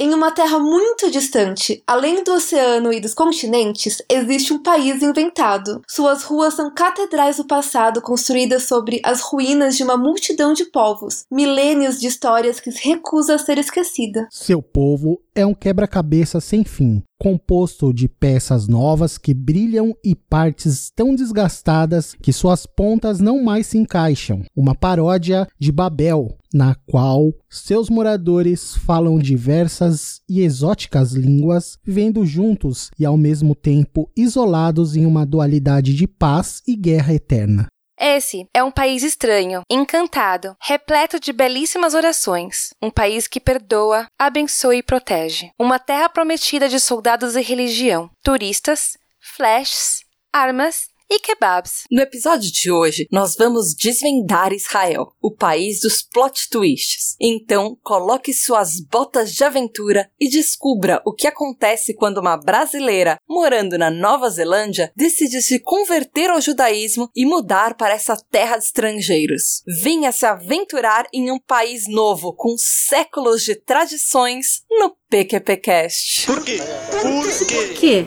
Em uma terra muito distante, além do oceano e dos continentes, existe um país inventado. Suas ruas são catedrais do passado construídas sobre as ruínas de uma multidão de povos, milênios de histórias que se recusa a ser esquecida. Seu povo é um quebra-cabeça sem fim, composto de peças novas que brilham e partes tão desgastadas que suas pontas não mais se encaixam. Uma paródia de Babel, na qual seus moradores falam diversas e exóticas línguas, vivendo juntos e ao mesmo tempo isolados em uma dualidade de paz e guerra eterna. Esse é um país estranho, encantado, repleto de belíssimas orações. Um país que perdoa, abençoa e protege. Uma terra prometida de soldados e religião, turistas, flashes, armas e kebabs. No episódio de hoje, nós vamos desvendar Israel, o país dos plot twists. Então, coloque suas botas de aventura e descubra o que acontece quando uma brasileira, morando na Nova Zelândia, decide se converter ao judaísmo e mudar para essa terra de estrangeiros. Venha se aventurar em um país novo, com séculos de tradições, no PQPcast. Por quê? Por quê? Por quê?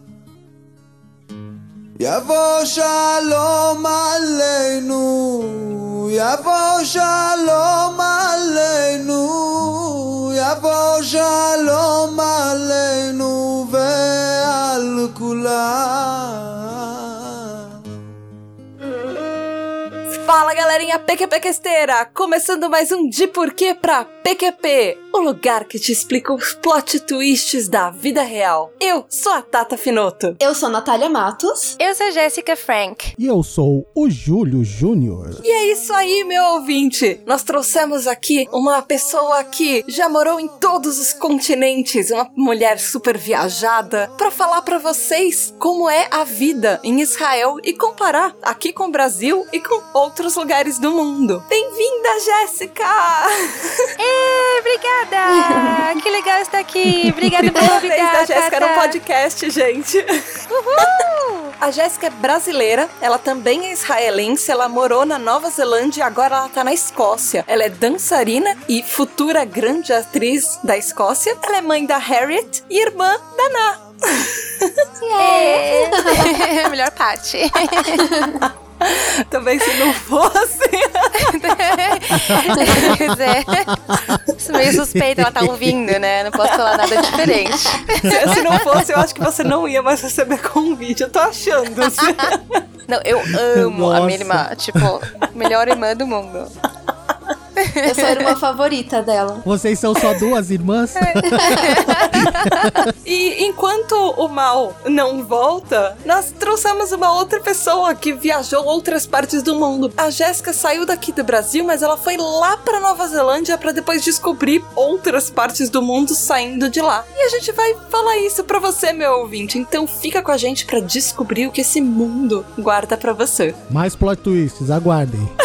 יבוא שלום עלינו, יבוא שלום עלינו, יבוא שלום עלינו ועל כולם. Fala galerinha PQPquesteira! Começando mais um De Porquê pra PQP, o lugar que te explica os plot twists da vida real. Eu sou a Tata Finoto. Eu sou a Natália Matos. Eu sou Jéssica Frank. E eu sou o Júlio Júnior. E é isso aí, meu ouvinte! Nós trouxemos aqui uma pessoa que já morou em todos os continentes, uma mulher super viajada, pra falar pra vocês como é a vida em Israel e comparar aqui com o Brasil e com outros lugares do mundo. Bem-vinda, Jéssica! Ê, obrigada! que legal estar aqui. Obrigada vez convidar, da Jéssica no Tata. podcast, gente. Uhul! A Jéssica é brasileira, ela também é israelense, ela morou na Nova Zelândia e agora ela tá na Escócia. Ela é dançarina e futura grande atriz da Escócia. Ela é mãe da Harriet e irmã da Na. É. Melhor parte. Também se não fosse. pois é. Isso é meio suspeito, ela tá ouvindo, né? Não posso falar nada diferente. Se, se não fosse, eu acho que você não ia mais receber convite. Eu tô achando. assim. Não, eu amo a Nossa. minha irmã. Tipo, melhor irmã do mundo. Eu sou a irmã favorita dela. Vocês são só duas irmãs? E enquanto o mal não volta, nós trouxemos uma outra pessoa que viajou outras partes do mundo. A Jéssica saiu daqui do Brasil, mas ela foi lá pra Nova Zelândia pra depois descobrir outras partes do mundo saindo de lá. E a gente vai falar isso pra você, meu ouvinte. Então fica com a gente pra descobrir o que esse mundo guarda pra você. Mais plot twists, aguardem.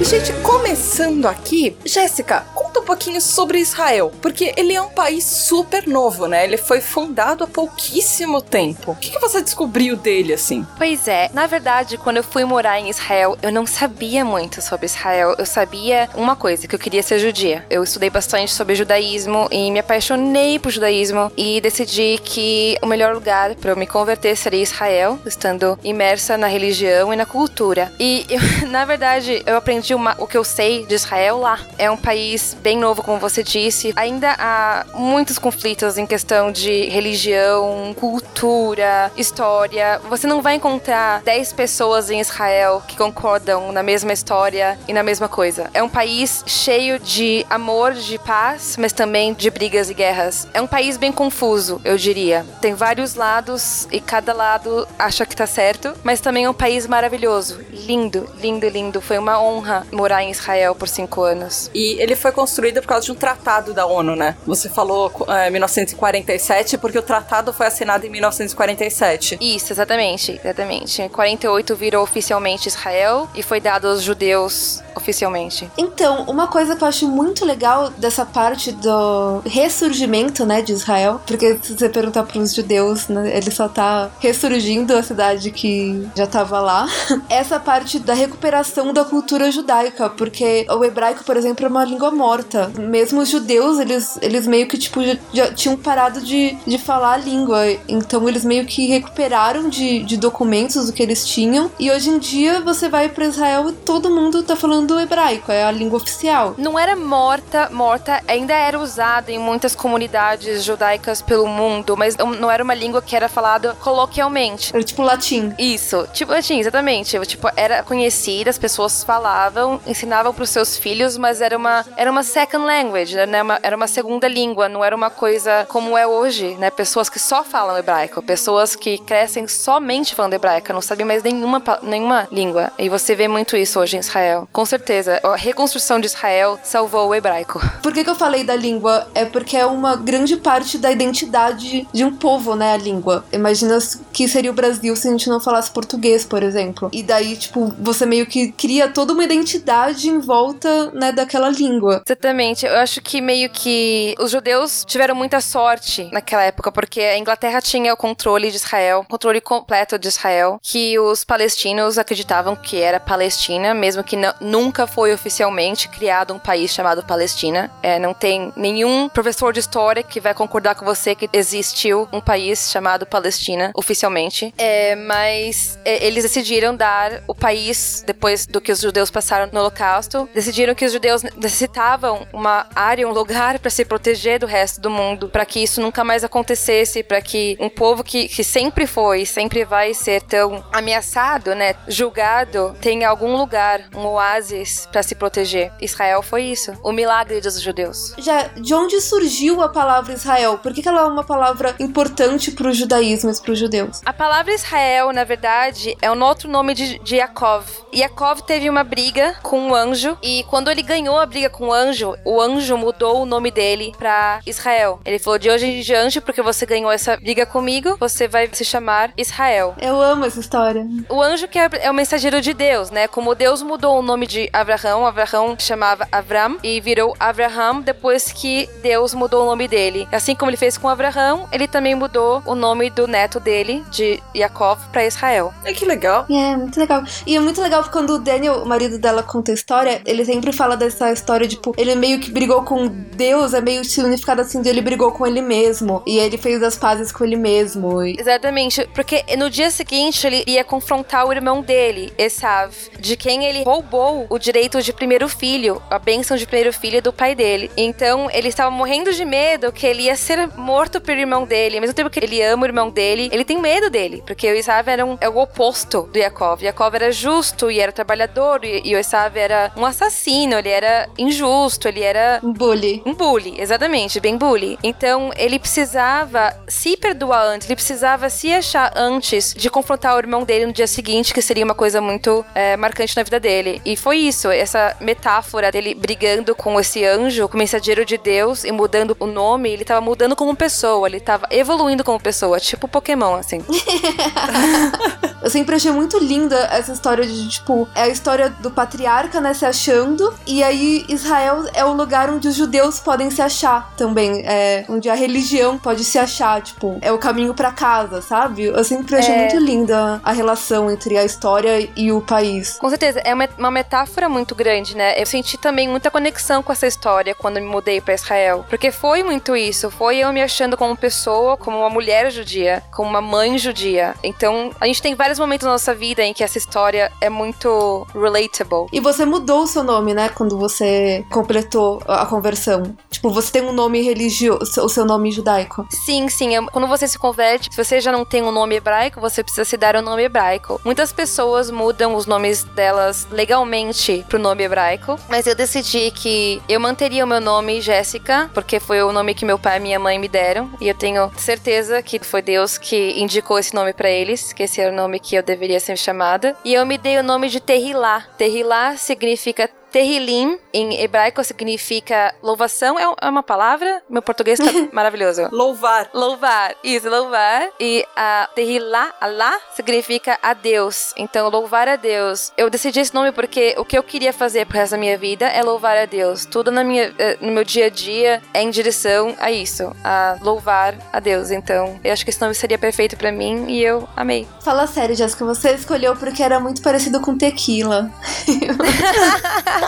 E, gente, começando aqui, Jéssica, pouquinho sobre Israel, porque ele é um país super novo, né? Ele foi fundado há pouquíssimo tempo. O que, que você descobriu dele, assim? Pois é, na verdade, quando eu fui morar em Israel, eu não sabia muito sobre Israel. Eu sabia uma coisa, que eu queria ser judia. Eu estudei bastante sobre judaísmo e me apaixonei por judaísmo e decidi que o melhor lugar para eu me converter seria Israel, estando imersa na religião e na cultura. E eu, na verdade, eu aprendi uma- o que eu sei de Israel lá. É um país bem novo, como você disse. Ainda há muitos conflitos em questão de religião, cultura, história. Você não vai encontrar 10 pessoas em Israel que concordam na mesma história e na mesma coisa. É um país cheio de amor, de paz, mas também de brigas e guerras. É um país bem confuso, eu diria. Tem vários lados e cada lado acha que tá certo, mas também é um país maravilhoso. Lindo, lindo, lindo. Foi uma honra morar em Israel por cinco anos. E ele foi construído por causa de um tratado da ONU, né? Você falou é, 1947 porque o tratado foi assinado em 1947. Isso, exatamente, exatamente. Em 48 virou oficialmente Israel e foi dado aos judeus oficialmente. Então, uma coisa que eu acho muito legal dessa parte do ressurgimento, né, de Israel, porque se você perguntar para os judeus, né, ele só tá ressurgindo a cidade que já tava lá. Essa parte da recuperação da cultura judaica, porque o hebraico, por exemplo, é uma língua morta. Mesmo os judeus, eles, eles meio que, tipo, já, já tinham parado de, de falar a língua. Então, eles meio que recuperaram de, de documentos o que eles tinham. E hoje em dia, você vai para Israel e todo mundo tá falando hebraico, é a língua oficial. Não era morta, morta, ainda era usada em muitas comunidades judaicas pelo mundo, mas não era uma língua que era falada coloquialmente. Era tipo latim. Isso, tipo latim, exatamente. Tipo, era conhecida, as pessoas falavam, ensinavam para os seus filhos, mas era uma, era uma second language, né? Uma, era uma segunda língua, não era uma coisa como é hoje, né? Pessoas que só falam hebraico, pessoas que crescem somente falando hebraico, não sabem mais nenhuma, nenhuma língua. E você vê muito isso hoje em Israel. Com certeza, a reconstrução de Israel salvou o hebraico. Por que, que eu falei da língua? É porque é uma grande parte da identidade de um povo, né? A língua. Imagina que seria o Brasil se a gente não falasse português, por exemplo. E daí, tipo, você meio que cria toda uma identidade em volta, né, daquela língua. Exatamente. Eu acho que meio que os judeus tiveram muita sorte naquela época, porque a Inglaterra tinha o controle de Israel, controle completo de Israel, que os palestinos acreditavam que era Palestina, mesmo que nunca foi oficialmente criado um país chamado Palestina. É, não tem nenhum professor de história que vai concordar com você que existiu um país chamado Palestina oficialmente. É, mas é, eles decidiram dar o país depois do que os judeus passaram no Holocausto. Decidiram que os judeus necessitavam uma área, um lugar para se proteger do resto do mundo, para que isso nunca mais acontecesse, para que um povo que, que sempre foi, sempre vai ser tão ameaçado, né, julgado, tenha algum lugar, um oásis para se proteger. Israel foi isso, o milagre dos judeus. Já de onde surgiu a palavra Israel? Por que, que ela é uma palavra importante para o judaísmo e para os judeus? A palavra Israel, na verdade, é um outro nome de, de Yaakov. Yaakov teve uma briga com um anjo e quando ele ganhou a briga com o anjo, o anjo mudou o nome dele para Israel. Ele falou: de hoje em diante, porque você ganhou essa briga comigo, você vai se chamar Israel. Eu amo essa história. O anjo que é, é o mensageiro de Deus, né? Como Deus mudou o nome de Abraão, Abraão chamava Avram e virou Abraham depois que Deus mudou o nome dele. Assim como ele fez com Abraão, ele também mudou o nome do neto dele, de Yaakov, para Israel. É que legal. É, muito legal. E é muito legal quando o Daniel, o marido dela, conta a história, ele sempre fala dessa história, tipo, ele meio que brigou com Deus, é meio significado assim de ele brigou com ele mesmo. E ele fez as pazes com ele mesmo. E... Exatamente, porque no dia seguinte ele ia confrontar o irmão dele, Esav, de quem ele roubou o direito de primeiro filho, a bênção de primeiro filho do pai dele. Então ele estava morrendo de medo que ele ia ser morto pelo irmão dele. Ao mesmo tempo que ele ama o irmão dele, ele tem medo dele, porque o Esav era um, é o oposto do Yaakov. Yaakov era justo e era trabalhador, e, e o Esav era um assassino, ele era injusto, ele era. Um bully. Um bully, exatamente, bem bully. Então ele precisava se perdoar antes, ele precisava se achar antes de confrontar o irmão dele no dia seguinte, que seria uma coisa muito é, marcante na vida dele. E foi isso, essa metáfora dele brigando com esse anjo, com o mensageiro de Deus e mudando o nome, ele tava mudando como pessoa, ele tava evoluindo como pessoa, tipo Pokémon, assim. Eu sempre achei muito linda essa história de, tipo, é a história do patriarca, né, se achando, e aí Israel é o lugar onde os judeus podem se achar também, é onde a religião pode se achar, tipo, é o caminho para casa, sabe? Eu sempre achei é... muito linda a relação entre a história e o país. Com certeza, é uma metáfora muito grande, né? Eu senti também muita conexão com essa história quando me mudei para Israel, porque foi muito isso, foi eu me achando como pessoa, como uma mulher judia, como uma mãe judia. Então, a gente tem vários momentos na nossa vida em que essa história é muito relatable. E você mudou o seu nome, né? Quando você completou a conversão? Tipo, você tem um nome religioso, o seu nome judaico? Sim, sim. Quando você se converte, se você já não tem um nome hebraico, você precisa se dar um nome hebraico. Muitas pessoas mudam os nomes delas legalmente pro nome hebraico, mas eu decidi que eu manteria o meu nome Jéssica, porque foi o nome que meu pai e minha mãe me deram, e eu tenho certeza que foi Deus que indicou esse nome pra eles, que esse era o nome que eu deveria ser chamada. E eu me dei o nome de Terrilá. Terrilá significa Terrilim, em hebraico, significa louvação. É é uma palavra? Meu português tá maravilhoso. Louvar. Louvar, isso, louvar. E a Tehilá, Alá, significa a Deus. Então, louvar a Deus. Eu decidi esse nome porque o que eu queria fazer pro resto da minha vida é louvar a Deus. Tudo na minha, eh, no meu dia a dia é em direção a isso, a louvar a Deus. Então, eu acho que esse nome seria perfeito pra mim e eu amei. Fala sério, Jéssica, você escolheu porque era muito parecido com tequila.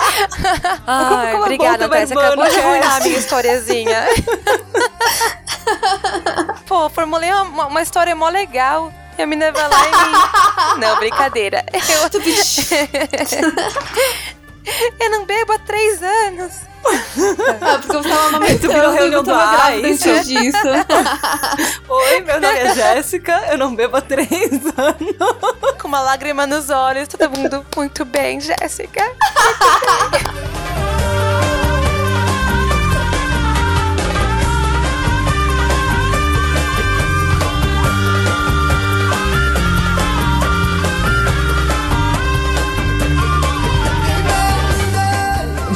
Ai, é obrigada, uma Acabou de no arruinar a minha historiazinha. Pô, formulei uma, uma história mó legal. E a menina vai lá e. Não, brincadeira. Eu... Eu não bebo há três anos. ah, porque eu tava amamentando virou reunião do Ice. antes disso. Oi, meu nome é Jéssica, eu não bebo há três anos. Com uma lágrima nos olhos, todo mundo muito bem, Jéssica.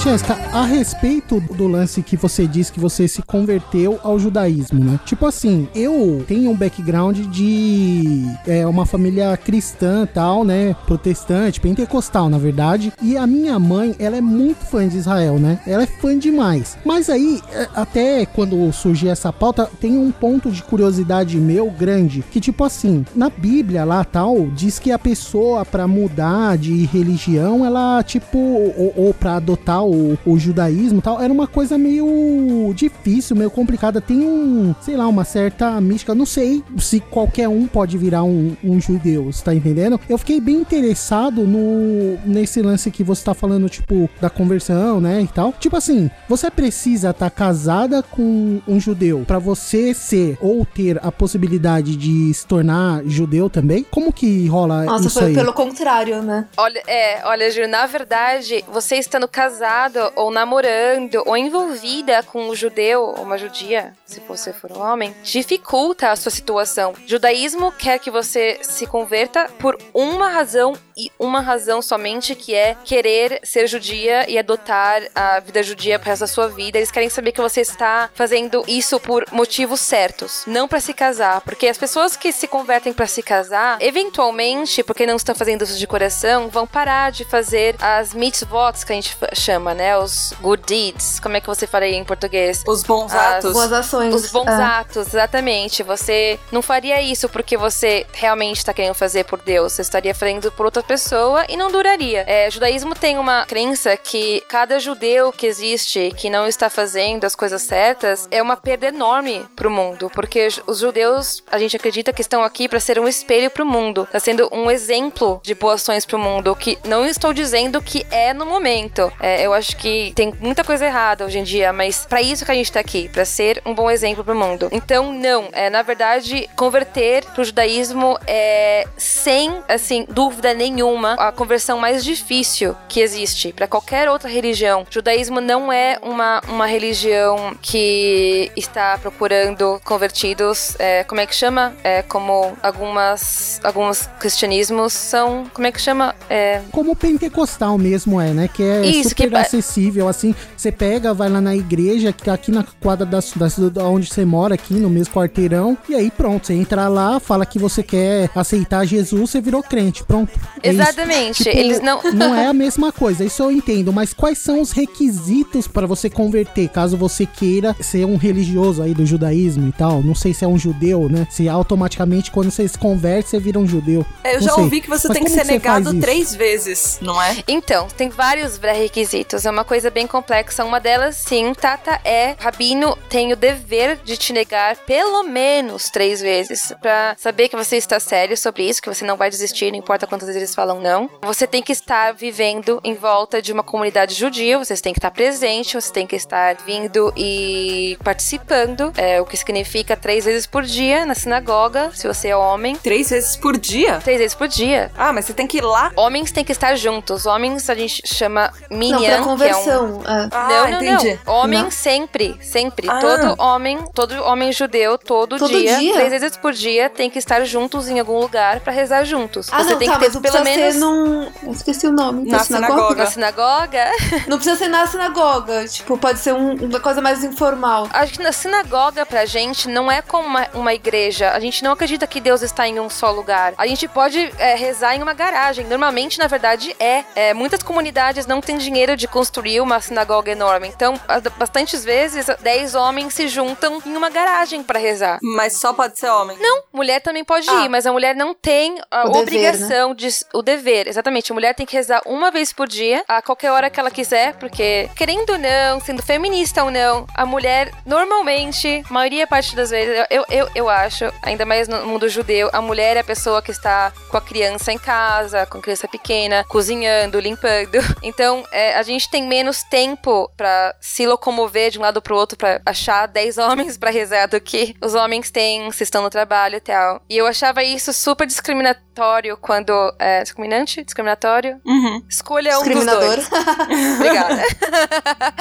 Jéssica, a respeito do lance que você disse que você se converteu ao judaísmo, né? Tipo assim, eu tenho um background de é, uma família cristã tal, né? Protestante, pentecostal, na verdade. E a minha mãe, ela é muito fã de Israel, né? Ela é fã demais. Mas aí, é, até quando surgiu essa pauta, tem um ponto de curiosidade meu grande, que tipo assim, na Bíblia lá tal, diz que a pessoa pra mudar de religião, ela tipo, ou, ou para adotar o, o judaísmo e tal, era uma coisa meio difícil, meio complicada. Tem um, sei lá, uma certa mística. Não sei se qualquer um pode virar um, um judeu, você tá entendendo? Eu fiquei bem interessado no nesse lance que você tá falando, tipo, da conversão, né, e tal. Tipo assim, você precisa estar casada com um judeu pra você ser ou ter a possibilidade de se tornar judeu também? Como que rola Nossa, isso foi aí? pelo contrário, né? Olha, é, olha, Ju, na verdade, você estando casado ou namorando ou envolvida com um judeu ou uma judia, se você for um homem, dificulta a sua situação. Judaísmo quer que você se converta por uma razão e uma razão somente que é querer ser judia e adotar a vida judia resto da sua vida. Eles querem saber que você está fazendo isso por motivos certos, não pra se casar, porque as pessoas que se convertem pra se casar, eventualmente, porque não estão fazendo isso de coração, vão parar de fazer as mitzvot que a gente chama, né? Os good deeds. Como é que você faria em português? Os bons As- atos. Boas ações. Os bons Ah. atos, exatamente. Você não faria isso porque você realmente está querendo fazer por Deus. Você estaria fazendo por outra pessoa e não duraria. É, o judaísmo tem uma crença que cada judeu que existe que não está fazendo as coisas certas é uma perda enorme pro mundo. Porque os judeus, a gente acredita que estão aqui para ser um espelho pro mundo. Está sendo um exemplo de boas ações pro mundo. Que não estou dizendo que é no momento. É, eu acho que tem muita coisa errada hoje em dia, mas para isso que a gente tá aqui, para ser um bom exemplo pro mundo. Então, não, é na verdade converter pro judaísmo é sem, assim, dúvida nenhuma, a conversão mais difícil que existe para qualquer outra religião. O judaísmo não é uma, uma religião que está procurando convertidos, é, como é que chama? É, como algumas alguns cristianismos são, como é que chama? É, Como pentecostal mesmo é, né? Que é Isso, que- acessível, assim. Você pega, vai lá na igreja, que tá aqui na quadra da, da, da onde você mora, aqui no mesmo quarteirão. E aí, pronto, você entra lá, fala que você quer aceitar Jesus, você virou crente. Pronto. É. Exatamente. Tipo, Eles não. Não é a mesma coisa, isso eu entendo, mas quais são os requisitos para você converter, caso você queira ser um religioso aí do judaísmo e tal? Não sei se é um judeu, né? Se automaticamente quando você se converte, você vira um judeu. É, Eu Não já sei. ouvi que você Mas tem que ser negado três vezes, não é? Então, tem vários pré-requisitos. É uma coisa bem complexa. Uma delas, sim, Tata, é Rabino tem o dever de te negar pelo menos três vezes pra saber que você está sério sobre isso, que você não vai desistir, não importa quantas vezes eles falam não. Você tem que estar vivendo em volta de uma comunidade judia, você tem que estar presente, você tem que estar vindo e participando, é, o que significa três vezes por dia na sinagoga, se você é homem. Três vezes por dia? Três vezes por dia. Ah, mas você tem que ir lá? Homens têm que estar juntos. Homens a gente chama minyan, Não, que é um conversão. é. Ah, não, não, entendi. não. Homem Não? sempre, sempre. Ah. Todo homem, todo homem judeu, todo, Todo dia, dia? três vezes por dia, tem que estar juntos em algum lugar pra rezar juntos. Ah, Você não, tem tá, que ter pelo precisa menos ser num... Eu esqueci o nome. Na da sinagoga. na sinagoga. Não precisa ser na sinagoga. Tipo, pode ser um- uma coisa mais informal. Acho que na sinagoga pra gente não é como uma, uma igreja. A gente não acredita que Deus está em um só lugar. A gente pode é, rezar em uma garagem. Normalmente, na verdade, é. É, Muitas comunidades não têm dinheiro de construir uma sinagoga enorme. Então, as- bastantes vezes, 10 homens se juntam em uma garagem pra rezar. Mas só pode ser homem. Não, mulher também pode Ah. ir, mas a mulher não tem a O dever, obrigação de. O dever, exatamente. A mulher tem que rezar uma vez por dia, a qualquer hora que ela quiser, porque, querendo ou não, sendo feminista ou não, a mulher, normalmente, maioria parte das vezes, eu, eu, eu acho, ainda mais no mundo judeu, a mulher é a pessoa que está com a criança em casa, com a criança pequena, cozinhando, limpando. Então, é, a gente tem menos tempo pra se locomover de um lado pro outro pra achar 10 homens pra rezar do que os homens têm se estão no trabalho e tal. E eu achava isso super discriminatório quando. É, discriminante? Discriminatório? Uhum. Escolha um dos Discriminador. dois. Obrigada.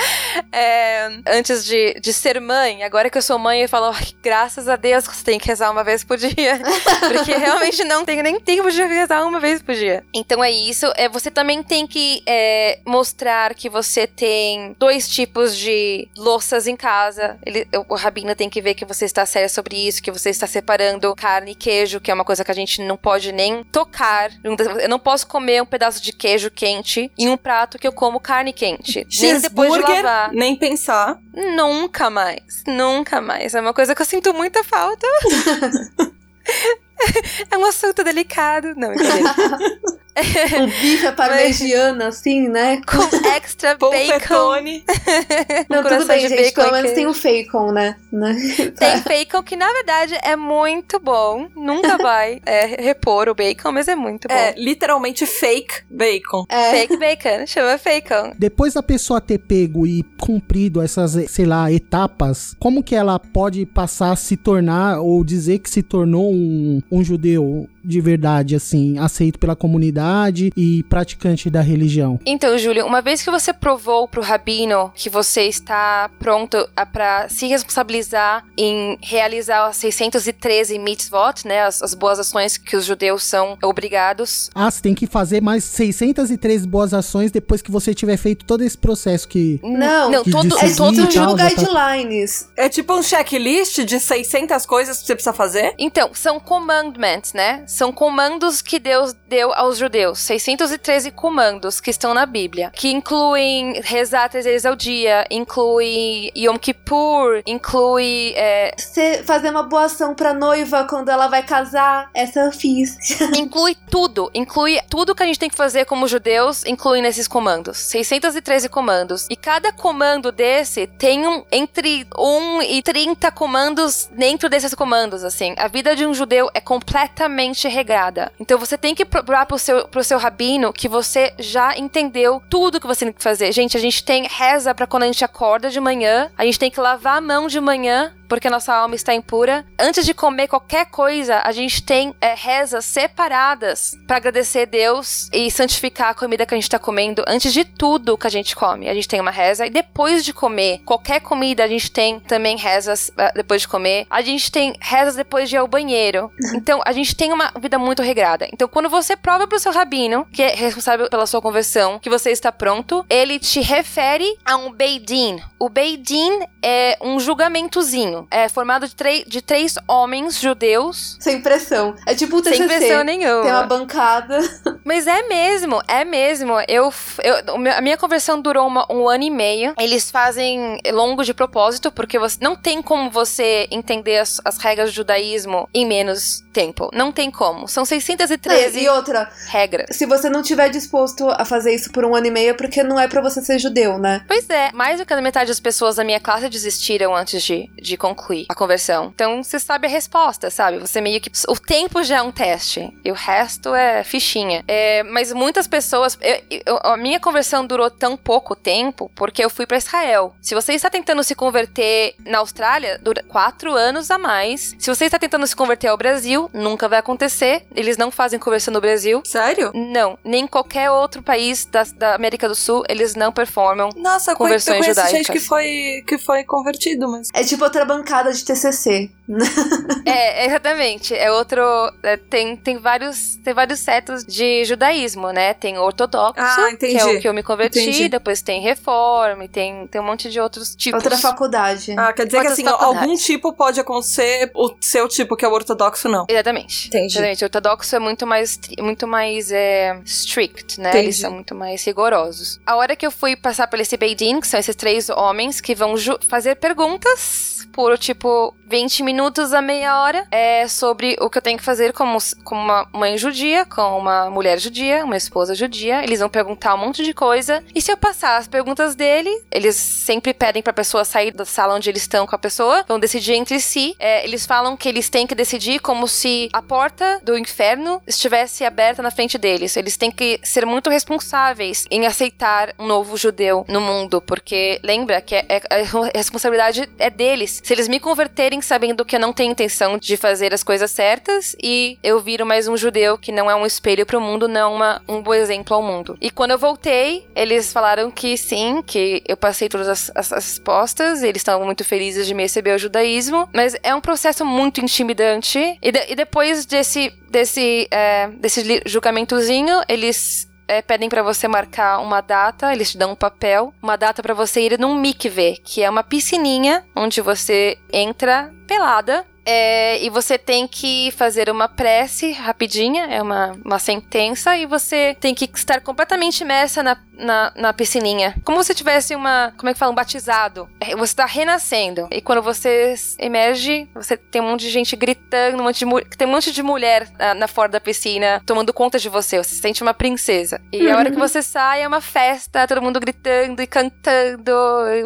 É, antes de, de ser mãe, agora que eu sou mãe, eu falo, "Ai, graças a Deus que você tem que rezar uma vez por dia. Porque realmente não tenho nem tempo de rezar uma vez por dia. Então é isso. É, você também tem que é, mostrar que você tem dois tipos de louças em casa. Ele, o rabino tem que ver que você está sério sobre isso, que você está separando carne e queijo, que é uma coisa que a gente não pode nem tocar. Eu não posso comer um pedaço de queijo quente em um prato que eu como carne quente. Nem depois de lavar. nem pensar. Nunca mais. Nunca mais. É uma coisa que eu sinto muita falta. é um assunto delicado. Não, brincadeira. Um bife à parmegiana, assim, né? Com extra bacon. Não, tudo bem, de gente. bacon Pelo menos tem o bacon, né? né? Tem bacon que, na verdade, é muito bom. Nunca vai é, repor o bacon, mas é muito bom. É, literalmente fake bacon. É. Fake bacon. Chama bacon. Depois da pessoa ter pego e cumprido essas, sei lá, etapas, como que ela pode passar a se tornar ou dizer que se tornou um, um judeu de verdade, assim, aceito pela comunidade e praticante da religião? Então, Júlio, uma vez que você provou pro rabino que você está pronto a- pra se responsabilizar em realizar as 613 mitzvot, né, as, as boas ações que os judeus são obrigados. Ah, você tem que fazer mais 603 boas ações depois que você tiver feito todo esse processo que... Não, não que todo, disciplina É todo tal, tá- guidelines. É tipo um checklist de 600 coisas que você precisa fazer. Então, são commandments, né? São comandos que Deus deu aos judeus. 613 comandos que estão na Bíblia. Que incluem rezar três vezes ao dia, inclui Yom Kippur, inclui. é, Você fazer uma boa ação pra noiva quando ela vai casar, essa eu fiz. inclui tudo. Inclui tudo que a gente tem que fazer como judeus, inclui nesses comandos. 613 comandos. E cada comando desse tem um, entre 1 e 30 comandos dentro desses comandos, assim. A vida de um judeu é completamente regrada. Então você tem que provar pro seu, pro seu rabino que você já entendeu tudo que você tem que fazer. Gente, a gente tem reza pra quando a gente acorda de manhã, a gente tem que lavar a mão de manhã porque nossa alma está impura. Antes de comer qualquer coisa, a gente tem é, rezas separadas para agradecer a Deus e santificar a comida que a gente está comendo. Antes de tudo que a gente come, a gente tem uma reza. E depois de comer qualquer comida, a gente tem também rezas ah, depois de comer. A gente tem rezas depois de ir ao banheiro. Então, a gente tem uma vida muito regrada. Então, quando você prova pro seu rabino, que é responsável pela sua conversão, que você está pronto, ele te refere a um Beidin. O Beidin é um julgamentozinho. É formado de, três- de três homens judeus. Sem pressão. É tipo o TCC. Sem pressão nenhuma. Tem uma bancada. Mas é mesmo, é mesmo. Eu, eu- a minha conversão durou uma- um ano e meio. Eles fazem longo de propósito, porque você não tem como você entender as, as regras do judaísmo em menos tempo. Não tem como. São 613 E outra, regras. se você não tiver disposto a fazer isso por um ano e meio, é porque não é pra você ser judeu, né? Pois é, mais do que a metade das pessoas da minha classe desistiram antes de, de concluir a conversão. Então você sabe a resposta, sabe? Você meio que. O tempo já é um teste. E o resto é fichinha. É, mas muitas pessoas. eu- eu- a minha conversão durou tão pouco tempo porque eu fui pra Israel. Se você está tentando se converter na Austrália, dura quatro anos a mais. Se você está tentando se converter ao Brasil, nunca vai acontecer. Eles não fazem conversão no Brasil. Sério? Não, nem em qualquer outro país da, da América do Sul, eles não performam Nossa, eu conheço, eu Conversões conheço gente judaicas. que foi, que foi convertido, mas. É tipo outra bancada de TCC. É, exatamente. É outro. é, tem, tem, vários, tem vários setos de judaísmo, né? Tem ortodoxo, Ah, que é o que eu me converti, Entendi. depois tem reforma, e tem, tem um monte de outros tipos. Outra faculdade. Ah, quer dizer que Outras assim, faculdades. algum tipo pode acontecer, o seu tipo, que é o ortodoxo, não. Exatamente. Entendi. Exatamente. O ortodoxo é muito mais, muito mais é, strict, né? Entendi. Eles são muito mais rigorosos. A hora que eu fui passar pelo esse Beidin, que são esses três homens que vão fazer perguntas por, tipo, 20 minutos a meia hora é, sobre o que eu tenho que fazer como, como uma mãe judia, com uma mulher judia, uma esposa judia. Eles vão perguntar um monte de coisa. E se eu passar as perguntas dele, eles sempre pedem pra pessoa sair da sala onde eles estão com a pessoa, vão decidir entre si. É, eles falam que eles têm que decidir como se a porta do inferno estivesse aberta na frente deles. Eles têm que ser muito responsáveis em aceitar um novo judeu no mundo, porque lembra que é- é- a responsabilidade é deles. Se eles me converterem sabendo que eu não tenho intenção de fazer as coisas certas e eu viro mais um judeu que não é um espelho pro mundo, não uma, um bom exemplo ao mundo. E quando eu voltei, eles falaram que sim, que eu passei todas as, as- as respostas, eles estavam muito felizes de me receber ao judaísmo, mas é um processo muito intimidante. E, de- e depois desse, desse, é, desse julgamentozinho, eles é, pedem pra você marcar uma data, eles te dão um papel, uma data pra você ir num mikve, que é uma piscininha onde você entra pelada. é, e você tem que fazer uma prece rapidinha, é uma, uma sentença, e você tem que estar completamente imersa na, na, na piscininha. Como se tivesse uma. Como é que fala? Um batizado. É, Você está renascendo. E quando você emerge, você tem um monte de gente gritando, um monte de, tem um monte de mulher na, na fora da piscina tomando conta de você. Você se sente uma princesa. E a hora que você sai é uma festa, todo mundo gritando e cantando.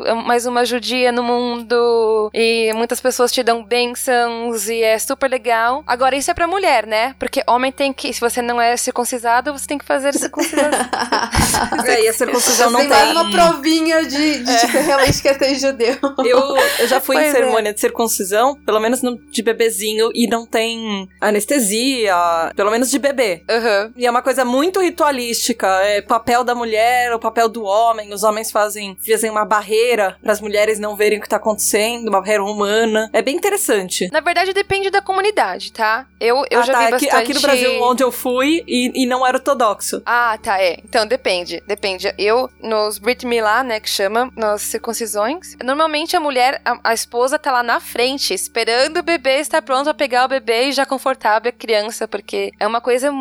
é Mais uma judia no mundo. E muitas pessoas te dão bênçãos e é super legal. Agora, isso é pra mulher, né? Porque homem tem que. Se você não é circuncisado, você tem que fazer circuncisão. e a circuncisão não tem. uma provinha de, de que você realmente quer ser judeu. Eu, eu já fui em Pois é. cerimônia de circuncisão, pelo menos no- de bebezinho, e não tem anestesia, pelo menos de bebê. Aham. E é uma coisa muito ritualística. É papel da mulher, o papel do homem. Os homens fazem, fazem uma barreira para as mulheres não verem o que tá acontecendo, uma barreira humana. É bem interessante. Na verdade, depende da comunidade, tá? Eu, eu Ah, já tá, vi aqui, bastante... aqui no Brasil, onde eu fui, e, e não era ortodoxo. Ah, tá, é. Então, depende, depende. Eu, nos Brit Milá, né, que chama, nas circuncisões, normalmente a mulher, a, a esposa tá lá na frente, esperando o bebê estar pronto pra pegar o bebê e já confortável a criança, porque é uma coisa,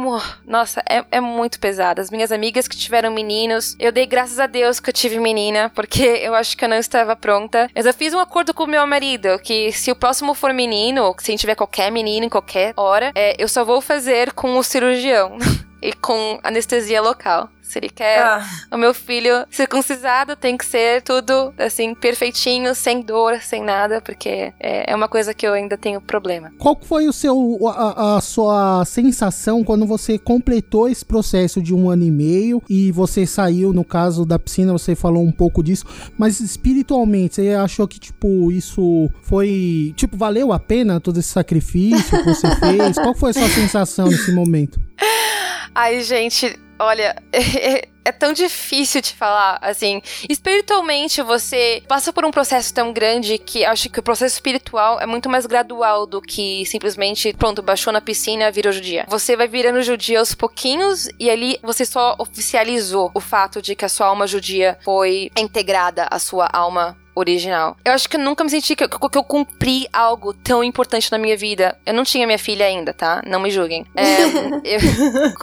nossa, é, é muito pesada. As minhas amigas que tiveram meninos, eu dei graças a Deus que eu tive menina, porque eu acho que eu não estava pronta. Mas eu fiz um acordo com o meu marido, que se o próximo for menino, ou se a gente tiver qualquer menino em qualquer hora, é, eu só vou fazer com o cirurgião. e com anestesia local. Se ele quer Ah, o meu filho circuncisado, tem que ser tudo assim, perfeitinho, sem dor, sem nada, porque é, é uma coisa que eu ainda tenho problema. Qual foi o seu, a, a sua sensação quando você completou esse processo de um ano e meio e você saiu, no caso da piscina, você falou um pouco disso, mas espiritualmente, você achou que, tipo, isso foi, tipo, valeu a pena todo esse sacrifício que você fez? Qual foi a sua sensação nesse momento? Ai, gente, olha, é tão difícil de falar, assim. Espiritualmente, você passa por um processo tão grande que acho que o processo espiritual é muito mais gradual do que simplesmente, pronto, baixou na piscina, virou judia. Você vai virando judia aos pouquinhos e ali você só oficializou o fato de que a sua alma judia foi integrada à sua alma original. Eu acho que eu nunca me senti que eu, que eu cumpri algo tão importante na minha vida. Eu não tinha minha filha ainda, tá? Não me julguem. É, eu-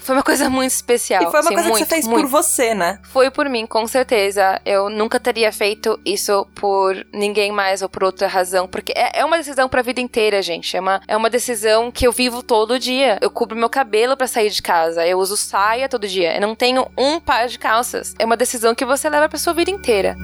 foi uma coisa muito especial. E foi uma assim, coisa muito, que você fez muito. por você, né? Foi por mim, com certeza. Eu nunca teria feito isso por ninguém mais ou por outra razão. Porque é, é uma decisão pra vida inteira, gente. É uma, é uma decisão que eu vivo todo dia. Eu cubro meu cabelo pra sair de casa. Eu uso saia todo dia. Eu não tenho um par de calças. É uma decisão que você leva pra sua vida inteira.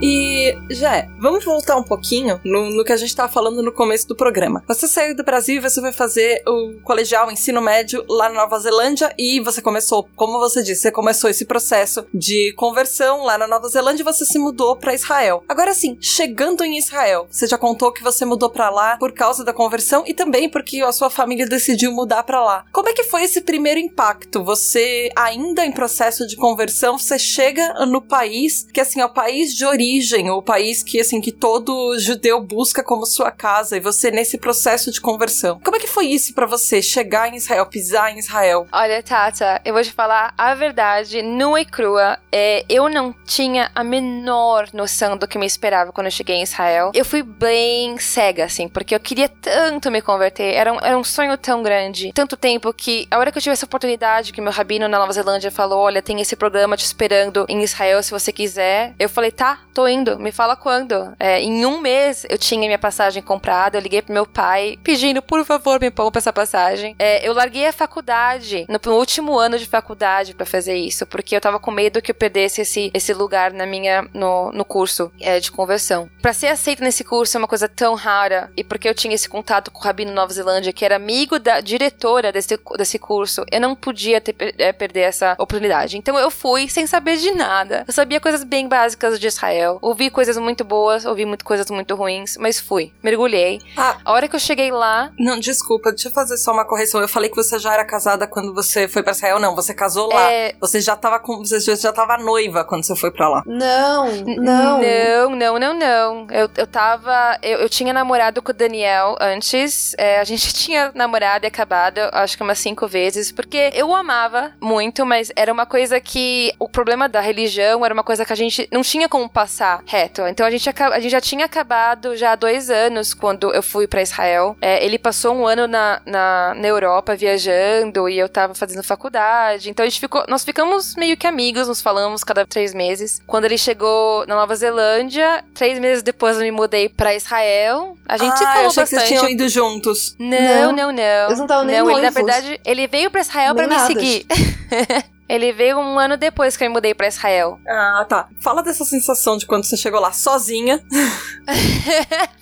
E, Jé, vamos voltar um pouquinho no, no que a gente tava falando no começo do programa. Você saiu do Brasil e você foi fazer o colegial, o ensino médio lá na Nova Zelândia e você começou, como você disse, você começou esse processo de conversão lá na Nova Zelândia e você se mudou pra Israel. Agora sim, chegando em Israel, você já contou que você mudou pra lá por causa da conversão e também porque a sua família decidiu mudar pra lá. Como é que foi esse primeiro impacto? Você ainda em processo de conversão, você chega no país que assim é o país de origem, o país que assim que todo judeu busca como sua casa e você nesse processo de conversão. Como é que foi isso pra você chegar em Israel, pisar em Israel? Olha, Tata, eu vou te falar a verdade, nua e crua. É, eu não tinha a menor noção do que me esperava quando eu cheguei em Israel. Eu fui bem cega, assim, porque eu queria tanto me converter. Era um, era um sonho tão grande. Tanto tempo que, a hora que eu tive essa oportunidade, que meu rabino na Nova Zelândia falou: Olha, tem esse programa te esperando em Israel se você quiser. Eu falei: Tá, tô indo, me fala quando. É, em um mês eu tinha minha passagem comprada, eu liguei pro meu pai pedindo, por favor, me poupa essa passagem. É, eu larguei a faculdade, no, último ano de faculdade pra fazer isso, porque eu tava com medo que eu perdesse esse, esse lugar na minha, no, no curso é, de conversão. Pra ser aceita nesse curso é uma coisa tão rara, e porque eu tinha esse contato com o Rabino Nova Zelândia, que era amigo da diretora desse, desse curso, eu não podia ter, é, perder essa oportunidade. Então eu fui sem saber de nada. Eu sabia coisas bem básicas de Israel, ouvi coisas muito boas, ouvi muito, coisas muito ruins, mas fui. Mergulhei. Ah. A hora que eu cheguei lá, Não, desculpa, deixa eu fazer só uma correção. Eu falei que você já era casada quando você foi pra Israel, não, você casou lá. É. Você já tava com, você já- tava noiva quando você foi pra lá. Não, não. Não, não, não, não. Eu, eu tava. Eu, eu tinha namorado com o Daniel antes. é, a gente tinha namorado e acabado, acho que umas cinco vezes, porque eu o amava muito, mas era uma coisa que. O problema da religião era uma coisa que a gente não tinha como passar reto. Então a gente, a gente já tinha acabado já há dois anos quando eu fui pra Israel. É, ele passou um ano na, na, na Europa viajando e eu tava fazendo faculdade. Então a gente ficou. Nós ficamos meio que amigos, nos falamos cada três meses. Quando ele chegou na Nova Zelândia, três meses depois eu me mudei pra Israel. A gente se ah, eu falou achei que bastante. vocês tinham ido juntos. Não, Não. não, não. Eles não estavam nem Não, ele, na verdade, ele veio pra Israel Nem me nada. seguir. ele veio um ano depois que eu me mudei pra Israel. Ah, tá. Fala dessa sensação de quando você chegou lá sozinha.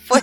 Foi,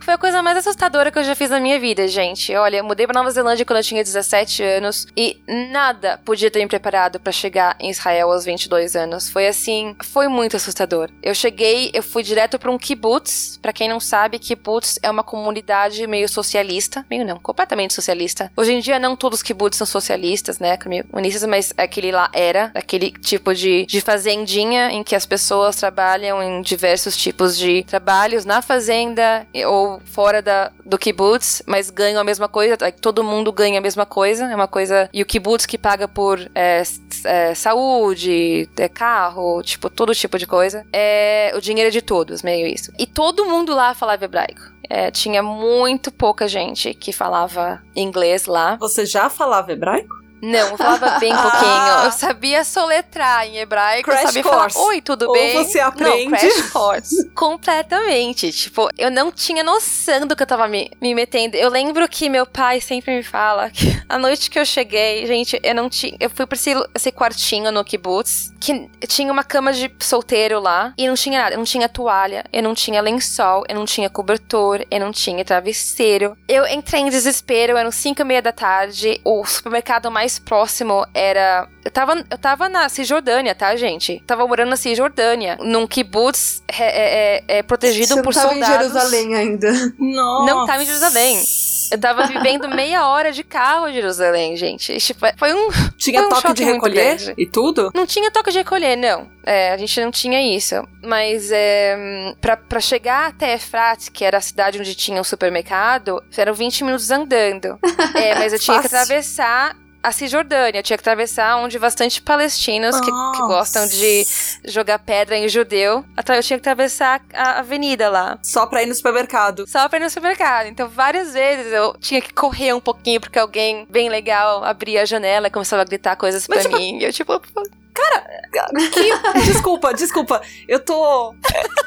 foi a coisa mais assustadora que eu já fiz na minha vida, gente. Olha, eu mudei pra Nova Zelândia quando eu tinha 17 anos e nada podia ter me preparado pra chegar em Israel aos 22 anos. Foi assim, foi muito assustador. Eu cheguei, eu fui direto pra um kibbutz. Pra quem não sabe, kibbutz é uma comunidade meio socialista, meio não, completamente socialista. Hoje em dia não todos os kibbutz são socialistas, né, comunistas, mas aquele lá era aquele tipo de, de fazendinha em que as pessoas trabalham em diversos tipos de trabalhos na fazenda ou fora da, do kibbutz, mas ganham a mesma coisa, todo mundo ganha a mesma coisa, é uma coisa. E o kibbutz que paga por é, é, saúde, é, carro, tipo, todo tipo de coisa. É, o dinheiro é de todos, meio isso. E todo mundo lá falava hebraico. É, tinha muito pouca gente que falava inglês lá. Você já falava hebraico? Não, eu falava bem pouquinho. Eu sabia soletrar em hebraico, Crash sabia course. falar, oi, tudo Ou bem? você aprende. Não, crash course. Completamente. Tipo, eu não tinha noção do que eu tava me, me metendo. Eu lembro que meu pai sempre me fala que a noite que eu cheguei, gente, eu não tinha. Eu fui pra esse, esse quartinho no kibbutz, que tinha uma cama de solteiro lá, e não tinha nada. Eu não tinha toalha, eu não tinha lençol, eu não tinha cobertor, eu não tinha travesseiro. Eu entrei em desespero, eram cinco e meia da tarde, o supermercado mais mais próximo era. Eu tava, eu tava na Cisjordânia, tá, gente? Tava morando na Cisjordânia, num kibbutz é, é, é, é protegido Você não por tava soldados. em Jerusalém ainda. Nossa. Não tava em Jerusalém. Eu tava vivendo meia hora de carro em Jerusalém, gente. Tipo, foi um. Tinha Foi um toque de recolher e tudo? Não tinha toque de recolher, não. É, a gente não tinha isso. Mas é, pra, pra chegar até Efrat, que era a cidade onde tinha um supermercado, eram 20 minutos andando. É, mas eu tinha que atravessar a Cisjordânia. Eu tinha que atravessar onde bastante palestinos que, que gostam de jogar pedra em judeu. Eu tinha que atravessar a avenida lá. Só pra ir no supermercado. Só pra ir no supermercado. Então, várias vezes eu tinha que correr um pouquinho porque alguém bem legal abria a janela e começava a gritar coisas Mas, pra tipo, mim. E eu, tipo, Que- Desculpa, desculpa. Eu tô.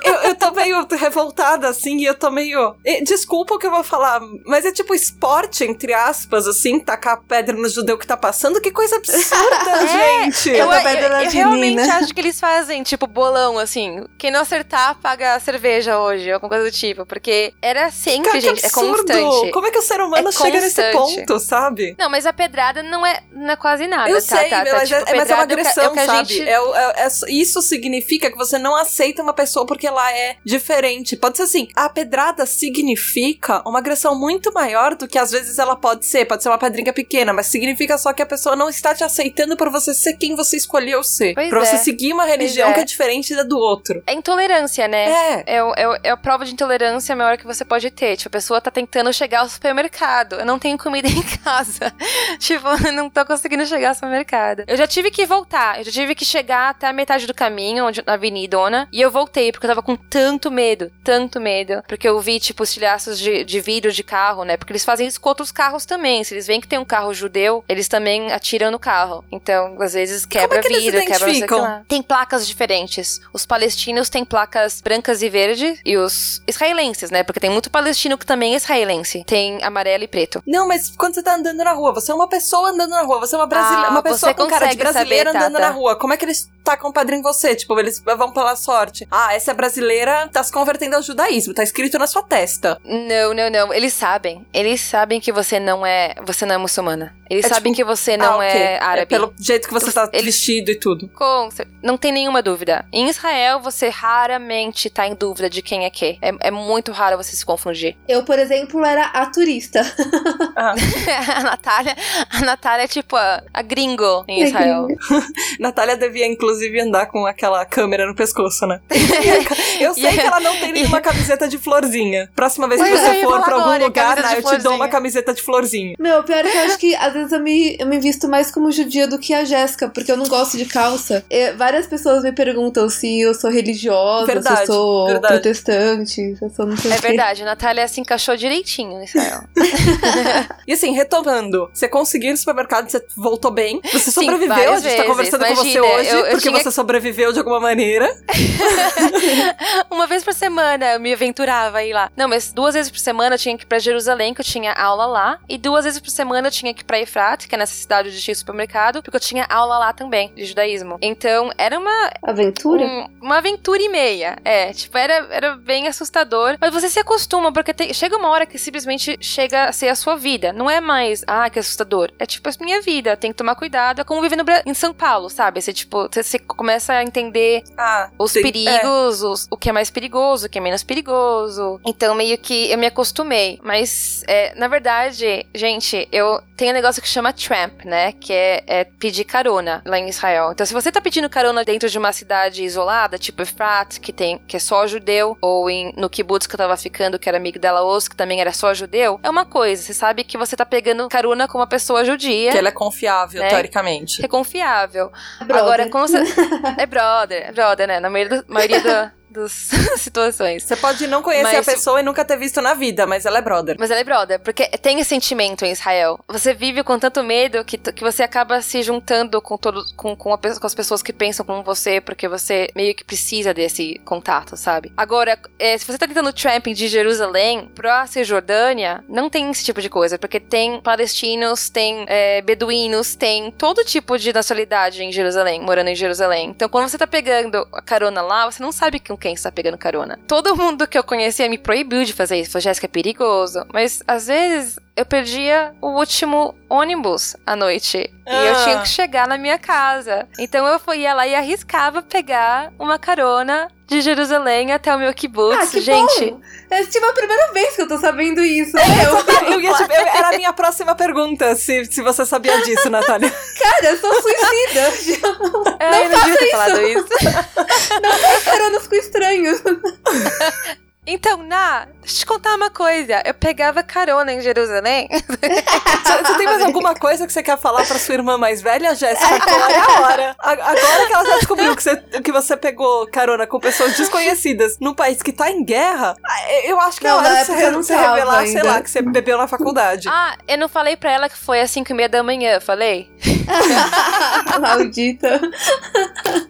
Eu, eu tô meio revoltada, assim, e eu tô meio. Desculpa o que eu vou falar, mas é tipo esporte, entre aspas, assim, tacar pedra no judeu que tá passando. Que coisa absurda, É, gente. Eu, eu, pedra na eu realmente acho que eles fazem, tipo, bolão, assim. Quem não acertar, paga a cerveja hoje, alguma coisa do tipo. Porque era sempre, Cara, que gente, é absurdo. constante. Como é que o ser humano É chega nesse constante. ponto, sabe? Não, mas a pedrada não é, não é quase nada, Eu tá? sei, tá, tá, mas, tipo, é, mas é uma agressão, é o que a sabe? gente- É é- é- isso significa que você não aceita uma pessoa porque ela é diferente. Pode ser assim, a pedrada significa uma agressão muito maior do que às vezes ela pode ser. Pode ser uma pedrinha pequena, mas significa só que a pessoa não está te aceitando por você ser quem você escolheu ser. Pois pra você é. seguir uma religião é. que é diferente da do outro. É intolerância, né? É. É, é, a prova de intolerância maior que você pode ter. Tipo, a pessoa tá tentando chegar ao supermercado. Eu não tenho comida em casa. tipo, eu não tô conseguindo chegar ao supermercado. Eu já tive que voltar. Eu já tive que chegar até a metade do caminho, onde, na avenidona. E eu voltei, porque eu tava com tanto medo, tanto medo. Porque eu vi, tipo, os tilhaços de, de vidro de carro, né? Porque eles fazem isso com outros carros também. Se eles veem que tem um carro judeu, eles também atiram no carro. Então, às vezes, quebra é que eles vidro, quebra não sei lá. Tem placas diferentes. Os palestinos têm placas brancas e verde. E os israelenses, né? Porque tem muito palestino que também é israelense. Tem amarelo e preto. Não, mas quando você tá andando na rua, você é uma pessoa andando na rua, você é uma, brasile... Ah, uma pessoa com cara de brasileira saber, andando Tata. na rua. Como é que eles tacam padrinho em você? Tipo, eles vão pela sorte. Ah, essa brasileira, tá se convertendo ao judaísmo, tá escrito na sua testa. Não, não, não. Eles sabem. Eles sabem que você não é. Você não é muçulmana. Eles É sabem tipo- que você não ah, ok. é árabe. pelo jeito que você tá Eles- vestido e tudo. Com Não tem nenhuma dúvida. Em Israel, você raramente tá em dúvida de quem é quem. É, é muito raro você se confundir. Eu, por exemplo, era a turista. a Natália, a Natália é tipo a, a gringo em Israel. Natália devia, inclusive, andar com aquela câmera no pescoço, né? Eu sei que ela não tem nenhuma camiseta de florzinha. Próxima vez que é, você ia for pra algum agora, lugar, né, eu te dou uma camiseta de florzinha. Meu, pior é que eu acho que vezes eu me, eu me visto mais como judia do que a Jéssica, porque eu não gosto de calça. E várias pessoas me perguntam se eu sou religiosa, se Verdade, eu sou verdade. protestante, se eu sou não sei É o quê. verdade, a Natália se encaixou direitinho em Israel. E assim, retomando, você conseguiu ir no supermercado, você voltou bem, você Sim, sobreviveu, a gente tá vezes. conversando com você Imagina, hoje, eu- eu porque tinha você sobreviveu de alguma maneira. Uma vez por semana eu me aventurava a ir lá. Não, mas duas vezes por semana eu tinha que ir pra Jerusalém, que eu tinha aula lá. E duas vezes por semana eu tinha que ir pra Efrat, que é nessa cidade onde tinha supermercado, porque eu tinha aula lá também, de judaísmo. Então, era uma, Aventura? um- uma aventura e meia. É, tipo, era, era bem assustador. Mas você se acostuma, porque tem- chega uma hora que simplesmente chega a ser a sua vida. Não é mais, ah, que assustador. É tipo a minha vida. Tem que tomar cuidado. É como viver no em São Paulo, sabe? Você, tipo, você, você começa a entender Ah, os sim, é. perigos, os- o que é mais perigoso, o que é menos perigoso. Então, meio que eu me acostumei. Mas, é, na verdade, gente, eu tenho um negócio que chama tramp, né? Que é, é pedir carona lá em Israel. Então, se você tá pedindo carona dentro de uma cidade isolada, tipo Efrat, que tem que é só judeu, ou em, no kibbutz que eu tava ficando, que era amigo dela Os, que também era só judeu, é uma coisa. Você sabe que você tá pegando carona com uma pessoa judia. Que ela é confiável, Né? teoricamente. é confiável. Brother. Agora, quando você. é brother, é brother, né? Na maioria, do- maioria da- das situações. Você pode não conhecer Mas a pessoa e nunca ter visto na vida, mas ela é brother. Mas ela é brother, porque tem esse sentimento em Israel. Você vive com tanto medo que, que você acaba se juntando com, todos, com, com, a com as pessoas que pensam como você, porque você meio que precisa desse contato, sabe? Agora, é, se você tá tentando tramping de Jerusalém pra Cisjordânia, não tem esse tipo de coisa, porque tem palestinos, tem é, beduínos, tem todo tipo de nacionalidade em Jerusalém, morando em Jerusalém. Então, quando você tá pegando a carona lá, você não sabe com quem você tá pegando carona. Todo mundo que eu conhecia me proibiu de fazer isso. Falou, Jéssica, é perigoso. Mas, às vezes, eu perdia o último ônibus à noite. E Ah. eu tinha que chegar na minha casa. Então eu fui- ia lá e arriscava pegar uma carona de Jerusalém até o meu kibbutz. Ah, que Gente, bom! É tipo a primeira vez que eu tô sabendo isso. É, Eu, Eu ia te- eu- era a minha próxima pergunta, se, se você sabia disso, Natália. cara, eu sou suicida. é, eu não devia ter falado isso. Caronas com estranhos. Então, Ná, deixa eu te contar uma coisa. Eu pegava carona em Jerusalém. Você, você tem mais alguma coisa que você quer falar pra sua irmã mais velha, Jéssica? Agora é a hora. A- Agora que ela já descobriu que você, que você pegou carona com pessoas desconhecidas num país que tá em guerra, eu acho que Não, é na hora de você, não tava revelar, sei ainda. lá, que você bebeu na faculdade. Ah, eu não falei pra ela que foi às 5 e meia da manhã, falei? Maldita.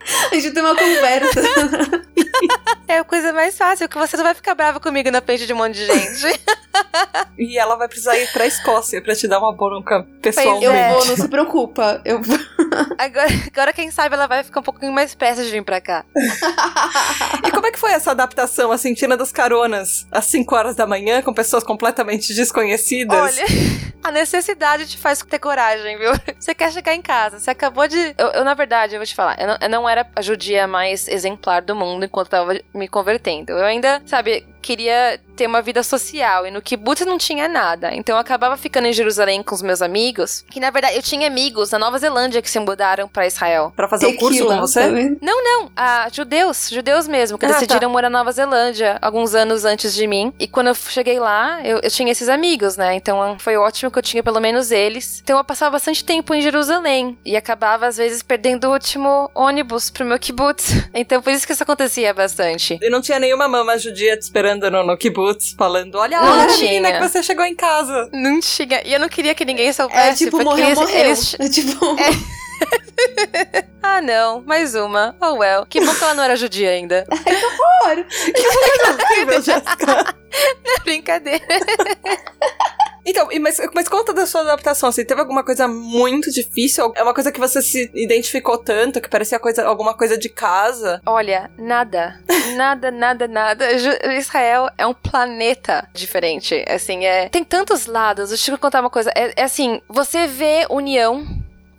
A gente tem uma conversa. É a coisa mais fácil, que você não vai ficar brava comigo na frente de um monte de gente. E ela vai precisar ir pra Escócia pra te dar uma bronca Eu pessoalmente. É. vou, não se preocupa. Eu vou. Agora, agora, quem sabe, ela vai ficar um pouquinho mais perto de vir pra cá. E como é que foi essa adaptação, assim, tirando as caronas às 5 horas da manhã com pessoas completamente desconhecidas? Olha, a necessidade te faz ter coragem, viu? Você quer chegar em casa, você acabou de. Eu, eu, na verdade, eu vou te falar, eu não, eu não era a judia mais exemplar do mundo enquanto eu tava me convertendo. Eu ainda, sabe, queria ter uma vida social e no kibbutz não tinha nada. Então eu acabava ficando em Jerusalém com os meus amigos, que na verdade eu tinha amigos na Nova Zelândia que se mudaram pra Israel. Pra fazer o curso com você? tá? Não, não, ah, judeus, judeus mesmo, que Ah, decidiram morar na Nova Zelândia alguns anos antes de mim. E quando eu cheguei lá, eu, eu tinha esses amigos, né? Então foi ótimo que eu tinha pelo menos eles. Então eu passava bastante tempo em Jerusalém e acabava às vezes perdendo o último ônibus pro meu kibbutz. Então por isso que isso acontecia bastante. E não tinha nenhuma mama judia te esperando no, no kibbutz, falando: Olha Não lá, menina, que você chegou em casa. Não tinha. E eu não queria que ninguém soubesse. É tipo, morreu, eles, morreu. eles- É tipo. Ah, não, mais uma. Oh, well. Que bom que ela não era judia ainda. Horrível, Jéssica. Brincadeira. Então, mas, mas conta da sua adaptação, assim, teve alguma coisa muito difícil? É uma coisa que você se identificou tanto, que parecia coisa, alguma coisa de casa? Olha, nada. Nada, nada, nada. Israel é um planeta diferente. Assim, é. Tem tantos lados. Deixa eu contar uma coisa. É, é assim, você vê união.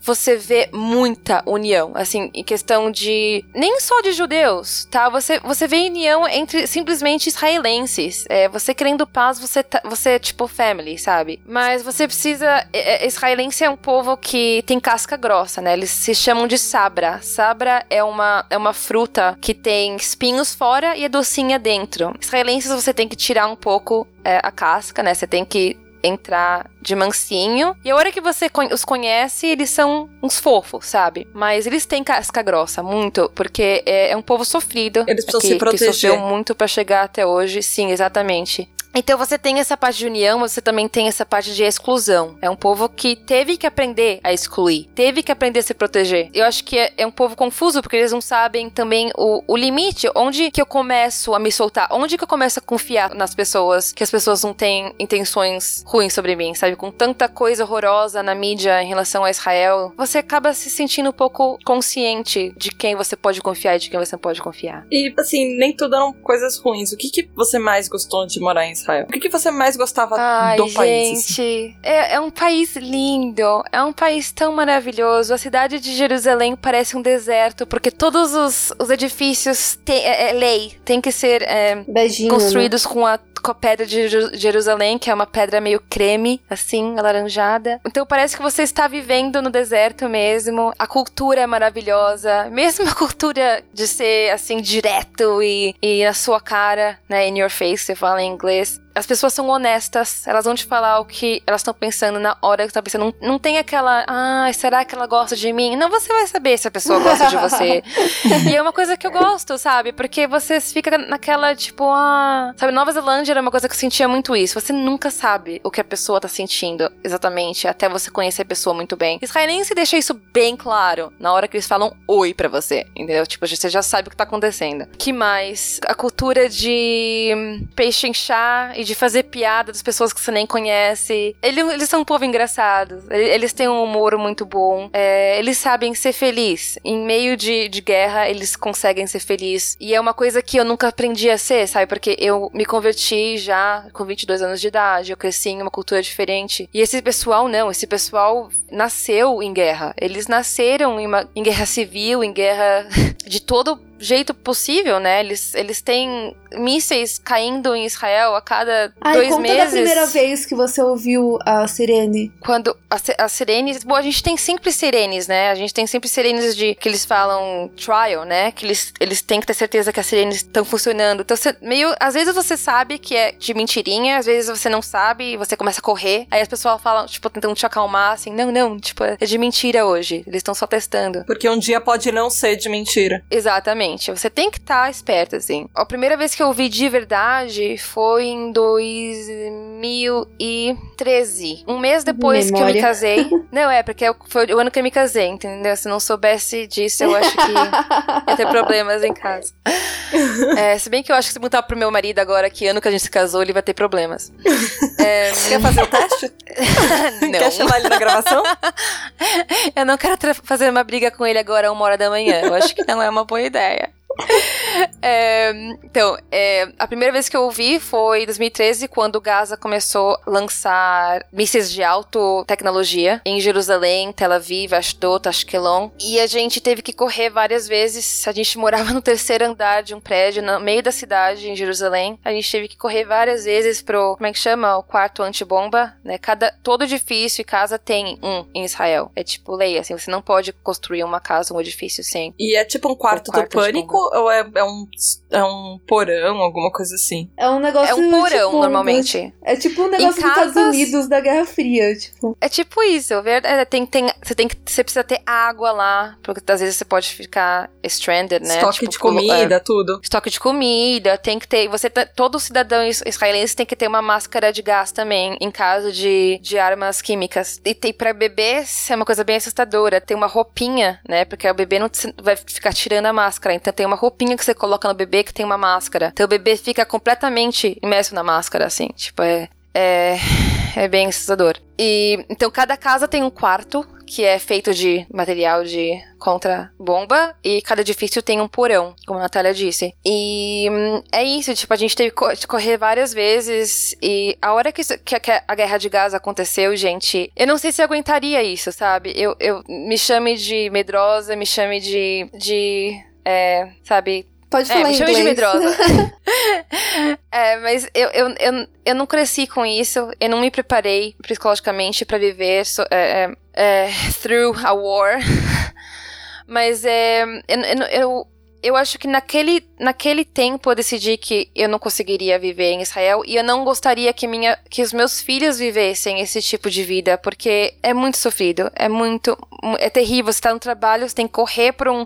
Você vê muita união, assim, em questão de. Nem só de judeus, tá? Você, você vê união entre simplesmente israelenses. É, você querendo paz, você, tá, você é tipo family, sabe? Mas você precisa. é, é, israelense é um povo que tem casca grossa, né? Eles se chamam de sabra. Sabra é uma, é uma fruta que tem espinhos fora e é docinha dentro. Israelenses você tem que tirar um pouco é, a casca, né? Você tem que entrar de mansinho. E a hora que você os conhece, eles são uns fofos, sabe? Mas eles têm casca grossa, muito, porque é, é um povo sofrido. Eles precisam que, se proteger. Que sofreu muito pra chegar até hoje. Sim, exatamente. Então você tem essa parte de união, mas você também tem essa parte de exclusão. É um povo que teve que aprender a excluir, teve que aprender a se proteger. Eu acho que é, é um povo confuso, porque eles não sabem também o, o limite, onde que eu começo a me soltar, onde que eu começo a confiar nas pessoas, que as pessoas não têm intenções ruins sobre mim, sabe? Com tanta coisa horrorosa na mídia em relação a Israel, você acaba se sentindo um pouco consciente de quem você pode confiar e de quem você não pode confiar. E, assim, nem tudo eram coisas ruins. O que, que você mais gostou de morar em Israel? O que, que você mais gostava Ai, do país? assim? gente, é, é um país lindo, é um país tão maravilhoso. A cidade de Jerusalém parece um deserto, porque todos os, os edifícios têm é, é lei, tem que ser é, Beijinho. construídos com a, com a pedra de Jeru- Jerusalém, que é uma pedra meio creme, assim, alaranjada. Então parece que você está vivendo no deserto mesmo. A cultura é maravilhosa, mesmo a cultura de ser assim direto e, e na sua cara, né, in your face, você fala em inglês. As pessoas são honestas, elas vão te falar o que elas estão pensando na hora que estão pensando. Não, não tem aquela, ah, será que ela gosta de mim? Não, você vai saber se a pessoa gosta de você. e é uma coisa que eu gosto, sabe? Porque você fica naquela, tipo, ah. Sabe, Nova Zelândia era uma coisa que eu sentia muito isso. Você nunca sabe o que a pessoa tá sentindo exatamente, até você conhecer a pessoa muito bem. Israelense deixa isso bem claro na hora que eles falam oi pra você, entendeu? Tipo, você já sabe o que tá acontecendo. Que mais? A cultura de hum, peixe em chá e de fazer piada das pessoas que você nem conhece. Ele, eles são um povo engraçado. Eles têm um humor muito bom. É, eles sabem ser feliz. Em meio de, de guerra, eles conseguem ser felizes. E é uma coisa que eu nunca aprendi a ser, sabe? Porque eu me converti já com 22 anos de idade. Eu cresci em uma cultura diferente. E esse pessoal não. Esse pessoal nasceu em guerra. Eles nasceram em, uma, em guerra civil, em guerra de todo jeito possível, né? Eles, eles têm mísseis caindo em Israel a cada Ai, dois conta meses. da primeira vez que você ouviu a sirene. Quando as a sirenes. Bom, a gente tem sempre sirenes, né? A gente tem sempre sirenes de que eles falam trial, né? Que eles, eles têm que ter certeza que as sirenes estão funcionando. Então, você, meio. Às vezes você sabe que é de mentirinha, às vezes você não sabe e você começa a correr. Aí as pessoas falam, tipo, tentando te acalmar, assim, não, não, tipo, é de mentira hoje. Eles estão só testando. Porque um dia pode não ser de mentira. Exatamente. Você tem que estar esperto, assim. A primeira vez que eu vi de verdade foi em 2013. Um mês depois que eu me Memória. casei. Não, é, porque foi o ano que eu me casei, entendeu? Se não soubesse disso, eu acho que ia ter problemas em casa. É, se bem que eu acho que se perguntar pro meu marido agora que ano que a gente se casou, ele vai ter problemas. É, Quer fazer o teste? não. Quer chamar ele na gravação? Eu não quero fazer uma briga com ele agora, uma hora da manhã. Eu acho que não é uma boa ideia. É, então, é, a primeira vez que eu ouvi foi em 2013, quando Gaza começou a lançar mísseis de alta tecnologia em Jerusalém, Tel Aviv, Ashdod, Ashkelon. E a gente teve que correr várias vezes. A gente morava no terceiro andar de um prédio, no meio da cidade, em Jerusalém. A gente teve que correr várias vezes pro, como é que chama? O quarto antibomba, né? Cada, todo edifício e casa tem um em Israel. É tipo lei, assim, você não pode construir uma casa, um edifício sem. E é tipo um quarto, O quarto do pânico ou é, é um, é um porão, alguma coisa assim? É um negócio. É um porão, tipo, normalmente. É tipo um negócio dos casas- Estados Unidos da Guerra Fria, tipo. É tipo isso, verdade. Tem, tem, você tem que. Você precisa ter água lá, porque às vezes você pode ficar stranded, né? Estoque Tipo, de colo- comida, tudo. estoque de comida, tem que ter. Você tá- todo cidadão is- israelense tem que ter uma máscara de gás também, em caso de, de armas químicas. E tem para bebês é uma coisa bem assustadora. Tem uma roupinha, né? Porque o bebê não vai ficar tirando a máscara. Então tem uma roupinha que você coloca no bebê que tem uma máscara. O bebê fica completamente imerso na máscara, assim. Tipo, é. É, é bem assustador. E então cada casa tem um quarto que é feito de material de contra-bomba e cada edifício tem um porão, como a Natália disse. E hum, é isso, tipo, a gente teve de correr várias vezes e a hora que, que a- que guerra de Gaza aconteceu, gente, eu não sei se aguentaria isso, sabe? Eu, eu me chame de medrosa, me chame de de é, sabe, Pode é, falar me em chame de medrosa. é, mas eu, eu, eu, eu não cresci com isso. Eu não me preparei psicologicamente pra viver so- é, é, é, through a war. mas é, eu, eu, eu, acho que naquele, naquele tempo eu decidi que eu não conseguiria viver em Israel e eu não gostaria que, minha, que os meus filhos vivessem esse tipo de vida, porque é muito sofrido, é muito. É terrível. Você tá no trabalho, você tem que correr por um,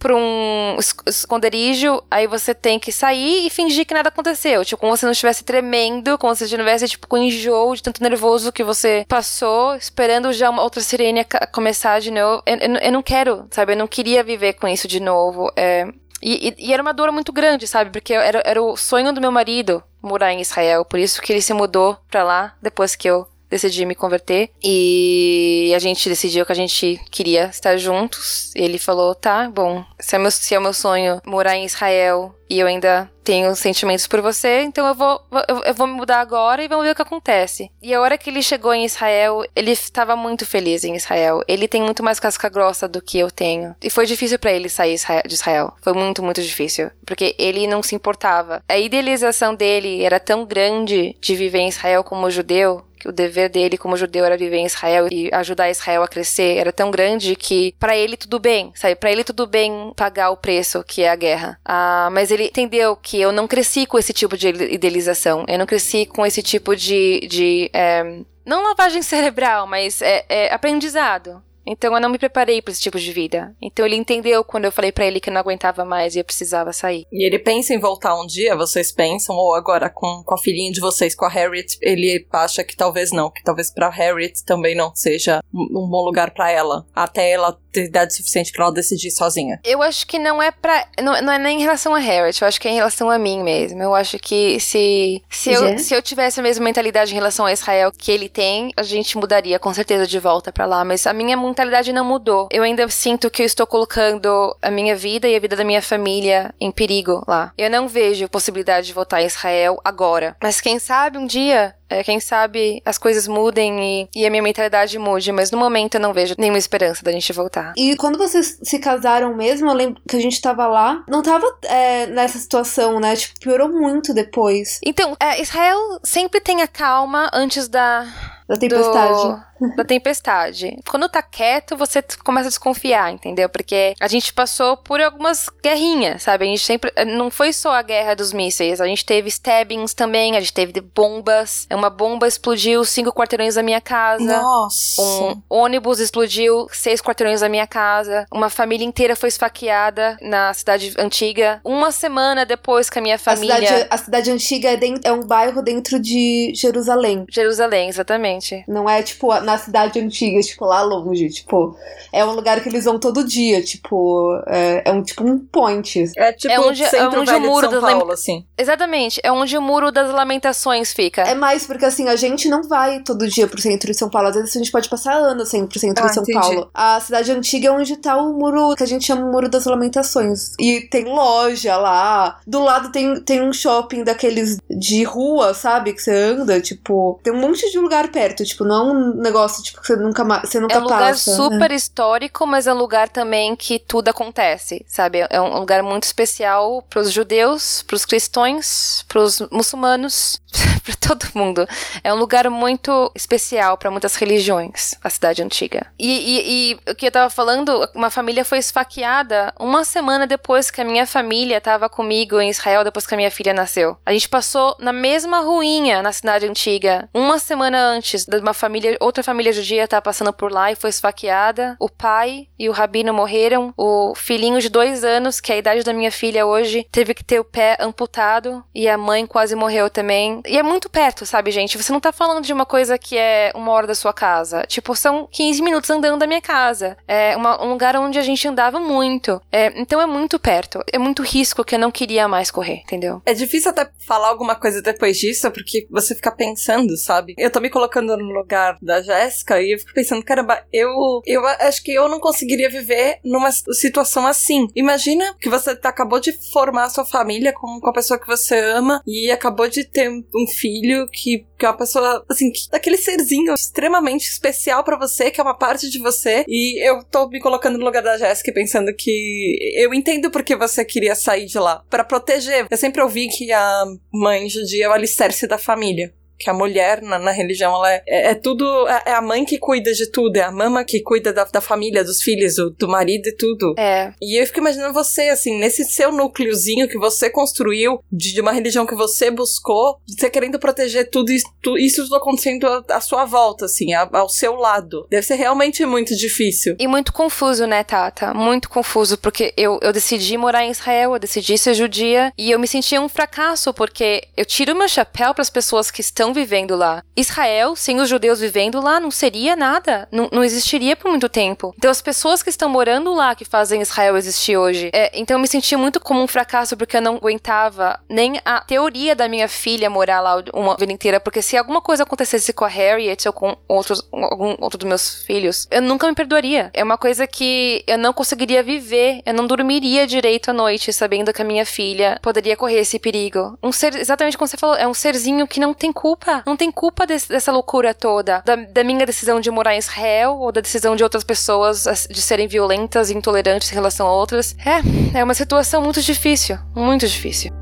pra um es- esconderijo, aí você tem que sair e fingir que nada aconteceu. Tipo, como se não estivesse tremendo, como se estivesse, tipo, com enjoo de tanto nervoso que você passou, esperando já uma outra sirene começar de novo. Eu, eu, eu não quero, sabe? Eu não queria viver com isso de novo. É, e, e- e era uma dor muito grande, sabe? Porque era, era o sonho do meu marido morar em Israel. Por isso que ele se mudou pra lá depois que eu decidi me converter. E a gente decidiu que a gente queria estar juntos. Ele falou: tá, bom, se é, meu, se é meu sonho morar em Israel e eu ainda tenho sentimentos por você, então eu vou, eu, vou me mudar agora e vamos ver o que acontece. E a hora que ele chegou em Israel, ele estava muito feliz em Israel. Ele tem muito mais casca grossa do que eu tenho. E foi difícil pra ele sair de Israel. Foi muito, muito difícil. Porque ele não se importava. A idealização dele era tão grande de viver em Israel como judeu que o dever dele como judeu era viver em Israel e ajudar Israel a crescer era tão grande que pra ele tudo bem, sabe? Pra ele tudo bem pagar o preço que é a guerra. Ah, mas ele entendeu que eu não cresci com esse tipo de idealização. Eu não cresci com esse tipo de, de é, não lavagem cerebral, mas é, é aprendizado. Então eu não me preparei para esse tipo de vida. Então ele entendeu quando eu falei para ele que eu não aguentava mais e eu precisava sair. E ele pensa em voltar um dia, vocês pensam? Ou agora com, com a filhinha de vocês, com a Harriet, ele acha que talvez não, que talvez pra Harriet também não seja um, bom lugar para ela. Até ela ter idade suficiente para ela decidir sozinha. Eu acho que não é pra. Não, não é nem em relação a Harriet, eu acho que é em relação a mim mesmo. Eu acho que se, se, eu, se eu tivesse a mesma mentalidade em relação a Israel que ele tem, a gente mudaria com certeza de volta para lá. Mas a minha mentalidade não mudou. Eu ainda sinto que eu estou colocando a minha vida e a vida da minha família em perigo lá. Eu não vejo possibilidade de voltar a Israel agora. Mas quem sabe um dia é, quem sabe as coisas mudem e, e, a minha mentalidade mude, mas no momento eu não vejo nenhuma esperança da gente voltar. E quando vocês se casaram mesmo, eu lembro que a gente tava lá, não tava é, nessa situação, né? Tipo, piorou muito depois. Então, é, Israel sempre tem a calma antes da. Da tempestade. Do da tempestade. Quando tá quieto, você começa a desconfiar, entendeu? Porque a gente passou por algumas guerrinhas, sabe? A gente sempre. Eh, não foi só a guerra dos mísseis, a gente teve stabbings também, a gente teve bombas. Uma bomba explodiu cinco quarteirões da minha casa. Nossa! Um ônibus explodiu seis quarteirões da minha casa. Uma família inteira foi esfaqueada na cidade antiga. Uma semana depois que a minha família. A cidade, a cidade antiga é, dentro, é um bairro dentro de Jerusalém. Jerusalém, exatamente. Não é tipo na cidade antiga, tipo, lá longe. Tipo, é um lugar que eles vão todo dia, tipo, é, é um tipo um point. É tipo é onde, é onde o muro das Paulo, assim. Exatamente, é onde o muro das lamentações fica. É mais porque assim, a gente não vai todo dia pro centro de São Paulo. Às vezes a gente pode passar anos sem pro centro ah, de São entendi. Paulo. A cidade antiga é onde tá o muro que a gente chama o muro das lamentações. E tem loja lá. Do lado tem, tem um shopping daqueles de rua, sabe? Que você anda, tipo. Tem um monte de lugar perto. Tipo, não é um negócio tipo, que você nunca, você nunca é um lugar passa. super histórico, mas é um lugar também que tudo acontece, sabe? É um lugar muito especial pros judeus, pros cristãos, pros muçulmanos, para todo mundo. É um lugar muito especial para muitas religiões, a cidade antiga. E, e, e, o que eu tava falando, uma família foi esfaqueada uma semana depois que a minha família tava comigo em Israel, depois que a minha filha nasceu. A gente passou na mesma ruinha na cidade antiga, uma semana antes de uma família, outra família judia tá passando por lá e foi esfaqueada. O pai e o rabino morreram. O filhinho de dois anos, que é a idade da minha filha hoje, teve que ter o pé amputado e a mãe quase morreu também. E é muito perto, sabe, gente? Você não tá falando de uma coisa que é uma hora da sua casa. Tipo, são 15 minutos andando da minha casa. É uma, um lugar onde a gente andava muito. É, então é muito perto. É muito risco que eu não queria mais correr, entendeu? É difícil até falar alguma coisa depois disso, porque você fica pensando, sabe? Eu tô me colocando no lugar da Jéssica e eu fico pensando, caramba, eu, eu acho que eu não conseguiria viver numa situação assim. Imagina que você acabou de formar a sua família com, com a pessoa que você ama e acabou de ter um filho que, que é uma pessoa, assim, que, daquele serzinho extremamente especial para você, que é uma parte de você. E eu tô me colocando no lugar da Jéssica pensando que eu entendo porque você queria sair de lá. para proteger. Eu sempre ouvi que a mãe judia é o alicerce da família que a mulher na, na religião ela é, é, é tudo é, é, a mãe que cuida de tudo é a mama que cuida da, da família dos filhos do, do, marido e tudo. É. E eu fico imaginando você assim nesse seu núcleozinho que você construiu de, de uma religião que você buscou você querendo proteger tudo isso, tudo, isso tudo acontecendo à, à sua volta assim a, ao seu lado. Deve ser realmente muito difícil. E muito confuso né Tata? Muito confuso porque eu, eu decidi morar em Israel eu decidi ser judia e eu me sentia um fracasso porque eu tiro meu chapéu para as pessoas que estão vivendo lá. Israel, sem os judeus vivendo lá, não seria nada. Não, não existiria por muito tempo. Então, as pessoas que estão morando lá que fazem Israel existir hoje. É, então, eu me senti muito como um fracasso porque eu não aguentava nem a teoria da minha filha morar lá uma vida inteira. Porque se alguma coisa acontecesse com a Harriet ou com outros, algum outro dos meus filhos, eu nunca me perdoaria. É uma coisa que eu não conseguiria viver. Eu não dormiria direito à noite sabendo que a minha filha poderia correr esse perigo. Um ser, exatamente como você falou, é um serzinho que não tem culpa culpa. Não tem culpa dessa loucura toda. Da, da, minha decisão de morar em Israel ou da decisão de outras pessoas de serem violentas e intolerantes em relação a outras. É, é uma situação muito difícil. Muito difícil.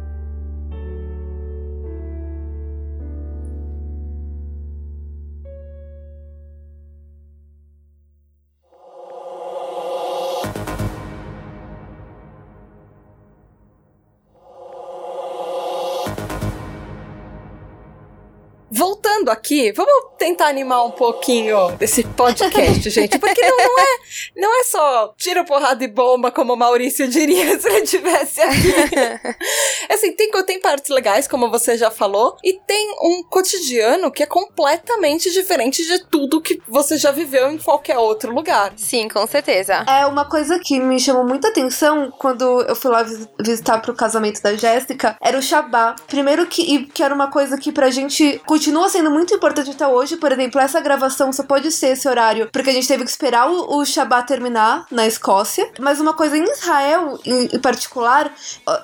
Aqui, vamos tentar animar um pouquinho desse podcast, gente, porque não, não é não é só tiro, porrada e bomba, como o Maurício diria se ele tivesse aqui. assim, tem, tem partes legais, como você já falou, e tem um cotidiano que é completamente diferente de tudo que você já viveu em qualquer outro lugar. Sim, com certeza. É uma coisa que me chamou muita atenção quando eu fui lá vis- visitar pro casamento da Jéssica, era o Shabá. Primeiro que, que era uma coisa que pra gente continua sendo muito importante até hoje. Por exemplo, essa gravação só pode ser esse horário porque a gente teve que esperar o, o Shabá terminar na Escócia. Mas uma coisa em Israel, em, em particular,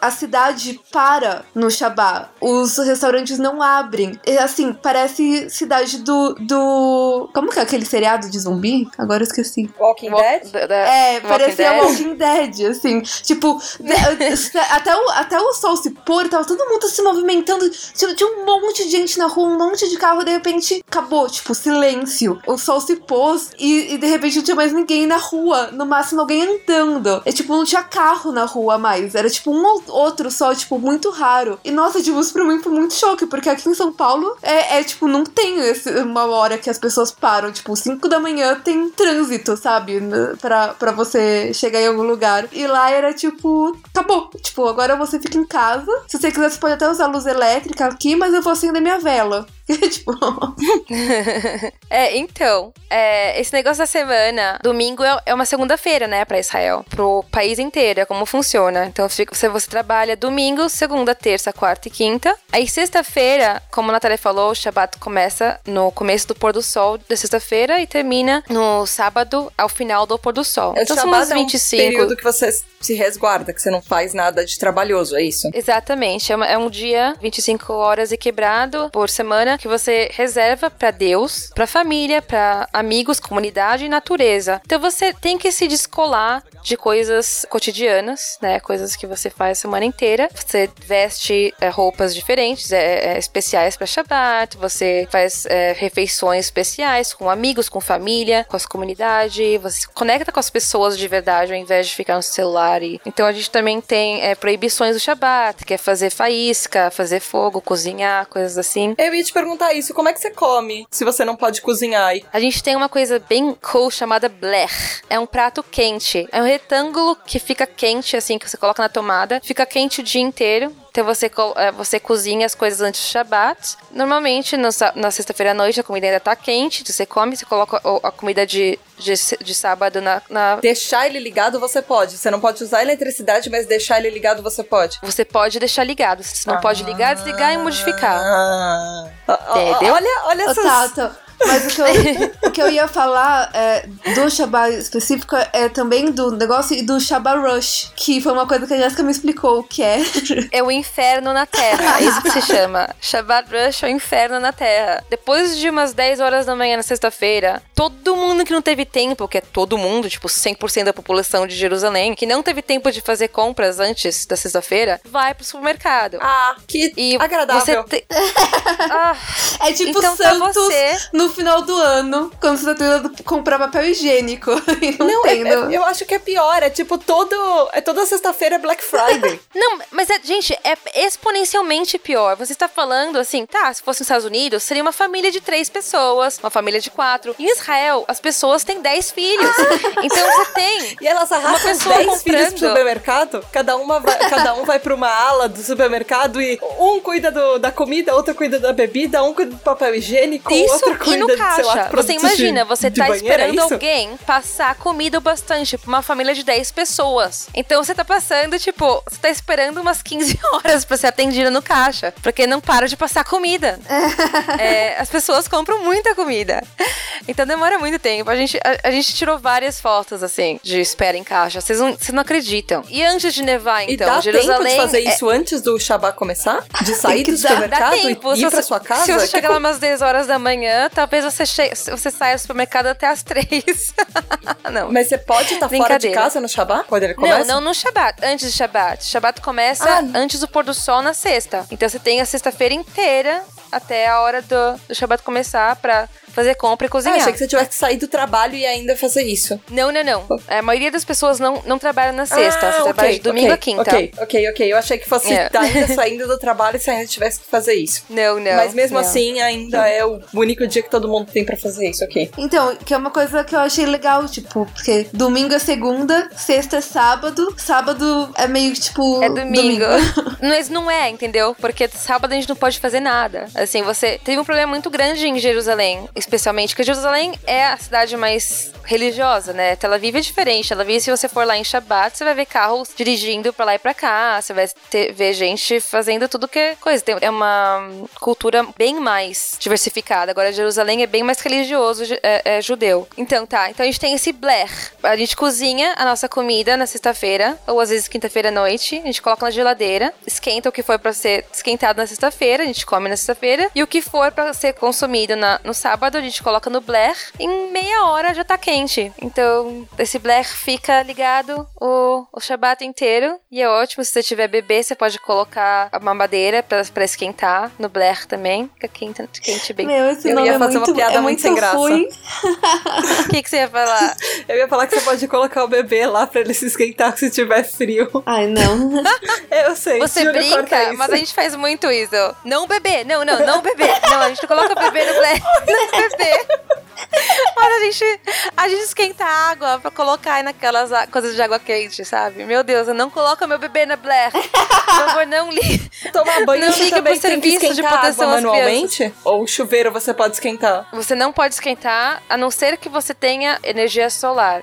a cidade para no Shabá. Os restaurantes não abrem. E, assim, parece cidade do, do. Como que é aquele seriado de zumbi? Agora eu esqueci. Walking Dead? Da- da- É, Walking parecia Dead. Walking Dead, assim. Tipo, até, o, até o sol se pôr, tava todo mundo se movimentando. Tipo, tinha um monte de gente na rua, um monte de carro, de repente acabou, tipo, silêncio. O sol se pôs e, e de repente não tinha mais ninguém na rua. No máximo alguém andando. É tipo, não tinha carro na rua mais. Era tipo um ou outro só, tipo, muito raro. E nossa, tipo, isso pra mim foi muito choque, porque aqui em São Paulo é, é, tipo, não tem esse- uma hora que as pessoas param. Tipo, 5 da manhã tem trânsito, sabe? Pra, pra você chegar em algum lugar. E lá era tipo, acabou. Tipo, agora você fica em casa. Se você quiser, você pode até usar luz elétrica aqui, mas eu vou acender minha vela. tipo, É, então, é, esse negócio da semana, domingo é, é uma segunda-feira, né, pra Israel, pro país inteiro, é como funciona. Então, você, você trabalha domingo, segunda, terça, quarta e quinta. Aí, sexta-feira, como a Natália falou, o Shabbat começa no começo do pôr do sol da sexta-feira e termina no sábado, ao final do pôr do sol. É, então, são umas é um 25. período que você se resguarda, que você não faz nada de trabalhoso, é isso? Exatamente, é, uma- é um dia 25 horas e quebrado por semana que você reserva pra Deus, pra família, pra amigos, comunidade e natureza. Então você tem que se descolar de coisas cotidianas, né? Coisas que você faz a semana inteira. Você veste é, roupas diferentes, é, é, especiais pra Shabbat. Você faz é, refeições especiais com amigos, com família, com a sua comunidade. Você se conecta com as pessoas de verdade ao invés de ficar no celular. E... Então a gente também tem é, proibições do Shabbat, que é fazer faísca, fazer fogo, cozinhar, coisas assim. Eu ia te perguntar isso, como é que você come se você não pode cozinhar? A gente tem uma coisa bem cool chamada blech. É um prato quente. É um retângulo que fica quente, assim, que você coloca na tomada. Fica quente o dia inteiro. Então você, eh, você cozinha as coisas antes do Shabbat. Normalmente, na sexta-feira à noite, a comida ainda tá quente. Você come, você coloca a comida de, de, de sábado na, na- Deixar ele ligado você pode. Você não pode usar eletricidade, mas deixar ele ligado você pode. Você pode deixar ligado. Você não pode ligar, desligar e modificar. Ah. Ah, ah, Entendeu? Olha, olha essas... Tata, mas o que, eu, o que eu ia falar é, do Shabbat específico é também do negócio e do Shabbat Rush, que foi uma coisa que a Jéssica me explicou o que é. É o inferno na Terra, é isso que se chama. Shabbat Rush é o inferno na Terra. Depois de umas 10 horas da manhã na sexta-feira, todo mundo que não teve tempo, que é todo mundo, tipo 100% da população de Jerusalém, que não teve tempo de fazer compras antes da sexta-feira, vai pro supermercado. Ah, que E agradável. Você te... ah, É tipo Então tá Santos você. no final do ano, quando você tá tentando comprar papel higiênico. Não, Não, é- é- não. eu acho que é pior. É tipo todo. É toda sexta-feira é Black Friday. Não, mas é, gente, é exponencialmente pior. Você está falando assim, tá, se fosse nos Estados Unidos, seria uma família de três pessoas, uma família de quatro. Em Israel, as pessoas têm dez filhos. Então você tem. E elas arrastam os pessoa 10 filhos pro comprando. supermercado. Cada, uma vai, cada um vai pra uma ala do supermercado e um cuida do- da comida, outro cuida da bebida, um cuida do papel higiênico, Isso, outro e no sei lá, caixa. Você imagina, de- você de tá banheiro, é esperando isso? alguém passar comida o bastante pra uma família de 10 pessoas. Então você tá passando, tipo, você tá esperando umas 15 horas pra ser atendida no caixa. Porque não para de passar comida. É, as pessoas compram muita comida. Então demora muito tempo. A gente, a, a gente tirou várias fotos, assim, de espera em caixa. Vocês não, vocês não acreditam. E antes de nevar, E então, dá Jerusalém. tempo de fazer é- isso antes do Shabbat começar? De sair do dar- Dá supermercado tempo. e ir pra você, sua casa? se você chegar lá umas 10 horas da manhã, talvez você, che você saia do supermercado até as 3. não. Mas você pode estar fora de casa no Shabbat? Quando ele começa? Não, não no Shabat, antes de Shabat. Shabat começa Ah. antes do pôr do sol na sexta. Então você tem a sexta-feira inteira até a hora do, do Shabat começar pra fazer compra e Ah, cozinhar. achei que você tivesse que sair do trabalho e ainda fazer isso. Não, não, não. A maioria das pessoas não, não trabalha na sexta. Ah, você ok, trabalha de domingo ok, a quinta. Ok, ok, ok. Eu achei que fosse É. ainda saindo do trabalho e você ainda tivesse que fazer isso. Não, não. Mas mesmo não. assim, ainda é o único dia que todo mundo tem pra fazer isso, ok. Então, que é uma coisa que eu achei legal, tipo, porque domingo é segunda, sexta é sábado, sábado é meio que tipo. É domingo. Mas não é, entendeu? Porque sábado a gente não pode fazer nada. Assim, você teve um problema muito grande em Jerusalém, especialmente, porque Jerusalém é a cidade mais religiosa, né? Tel Aviv é diferente. Tel Aviv, se você for lá em Shabbat, você vai ver carros dirigindo pra lá e pra cá, você vai ter, ver gente fazendo tudo que é coisa. Tem- é uma cultura bem mais diversificada. Agora, Jerusalém é bem mais religioso, é, é judeu. Então, tá. Então a gente tem esse Blair. A gente cozinha a nossa comida na sexta-feira, ou às vezes quinta-feira à noite. A gente coloca na geladeira, esquenta o que for pra ser esquentado na sexta-feira, a gente come na sexta-feira. E o que for pra ser consumido na- no sábado, a gente coloca no Blair. Em meia hora já tá quente. Então, esse Blair fica ligado o, o Shabat inteiro. E é ótimo. Se você tiver bebê, você pode colocar a mamadeira pra, pra esquentar no Blair também. Fica quente, quente bem. Meu, esse Eu nome ia é fazer uma muito, piada é muito muito sem graça. O que, que você ia falar? Eu ia falar que você pode colocar o bebê lá pra ele se esquentar se tiver frio. Ai, não. Eu sei. Você brinca, mas a gente faz muito isso. Não bebê, não, não, não bebê. Não, a gente não coloca bebê no Blair. Não bebê. Mas a gente, a gente esquenta a água pra colocar aí naquelas coisas de água quente, sabe? Meu Deus, eu não coloco meu bebê na Blair. Por favor, não ligue. Tomar banho Não você liga também pro serviço de proteção água manualmente? Ou o chuveiro você pode esquentar? Você não pode esquentar, a não ser que você tenha energia solar.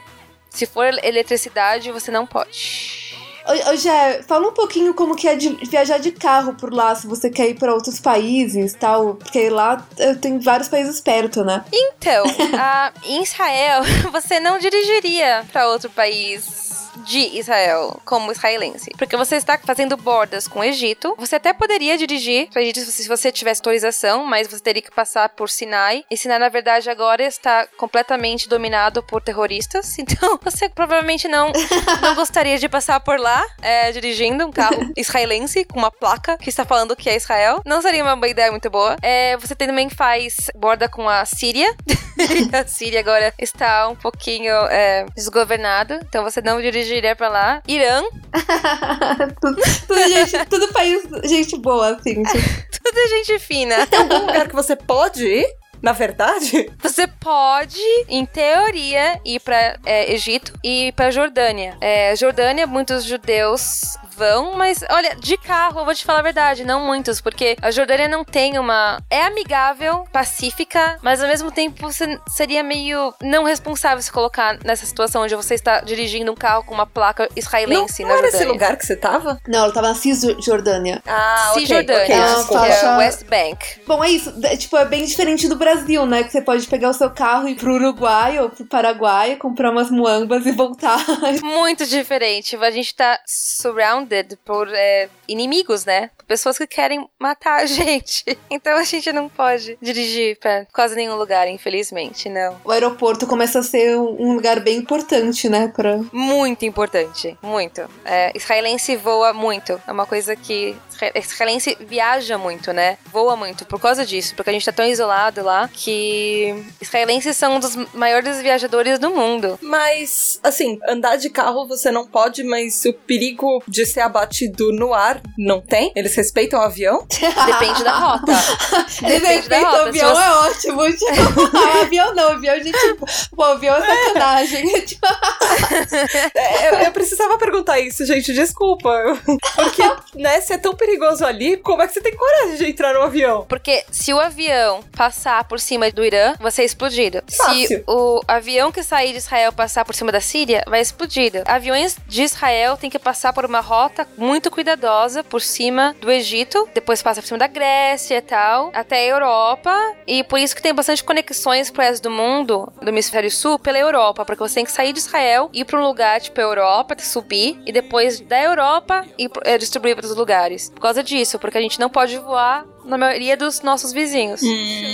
Se for eletricidade, você não pode. Ô, ô, Jé, fala um pouquinho como que é de viajar de carro por lá, se você quer ir pra outros países tal. Porque lá eh, tem vários países perto, né? Então, a- em Israel, você não dirigiria para outro país de Israel como israelense, porque você está fazendo bordas com o Egito. Você até poderia dirigir para Egito se você tivesse autorização, mas você teria que passar por Sinai. E Sinai, na verdade, agora está completamente dominado por terroristas. Então, você provavelmente não, não gostaria de passar por lá é, dirigindo um carro israelense com uma placa que está falando que é Israel. Não seria uma boa ideia muito boa. É, você também faz borda com a Síria. a Síria agora está um pouquinho é, desgovernado, então você não dirigiria pra lá. Irã, tudo, tudo gente, tudo país, gente boa, assim. tipo. tudo gente fina. Tem algum lugar que você pode ir? Na verdade? Você pode, em teoria, ir pra é, Egito e pra Jordânia. É, Jordânia, muitos judeus vão, mas olha, de carro, eu vou te falar a verdade, não muitos, porque a Jordânia não tem uma. É amigável, pacífica, mas ao mesmo tempo você seria meio não responsável se colocar nessa situação onde você está dirigindo um carro com uma placa Não, israelense não na era Jordânia. esse lugar que você tava? Não, ela tava na Cisjordânia. Ah, Cisjordânia, ok, Ah, desculpa. que é West Bank. Bom, é isso. É, tipo, é bem diferente do Brasil, né? Que você pode pegar o seu carro e ir pro Uruguai ou pro Paraguai, comprar umas muambas e voltar. Muito diferente. A gente tá surrounded por é, inimigos, né? Pessoas que querem matar a gente. Então a gente não pode dirigir pra quase nenhum lugar, infelizmente, não. o aeroporto começa a ser um lugar bem importante, né? Pra... Muito importante, muito. É, israelense voa muito. É uma coisa que. isra- Israelense viaja muito, né? Voa muito por causa disso, porque a gente tá tão isolado lá que israelenses são um dos maiores viajadores do mundo. Mas, assim, andar de carro você não pode, mas o perigo de ser abatido no ar não tem? Eles respeitam o avião? Depende da rota. Eles Depende da respeitam o rota. Se avião, você- é ótimo. Tipo, ah, avião não, avião, gente. Pô, avião é sacanagem. Tipo, É, eu, eu precisava perguntar isso, gente, desculpa. Porque, né, se é tão perigoso ali, como é que você tem coragem de entrar no avião? Porque se o avião passar por cima do Irã, vai ser explodido. Se Fácil. o avião que sair de Israel passar por cima da Síria, vai explodido. Aviões de Israel têm que passar por uma rota rota muito cuidadosa por cima do Egito, depois passa por cima da Grécia e tal, até a Europa, e por isso que tem bastante conexões pro resto do mundo, do hemisfério sul, pela Europa, porque você tem que sair de Israel, ir pra um lugar tipo Europa, subir, e depois da Europa e eh, é, distribuir para outros lugares. Por causa disso, porque a gente não pode voar na maioria dos nossos vizinhos. Hum.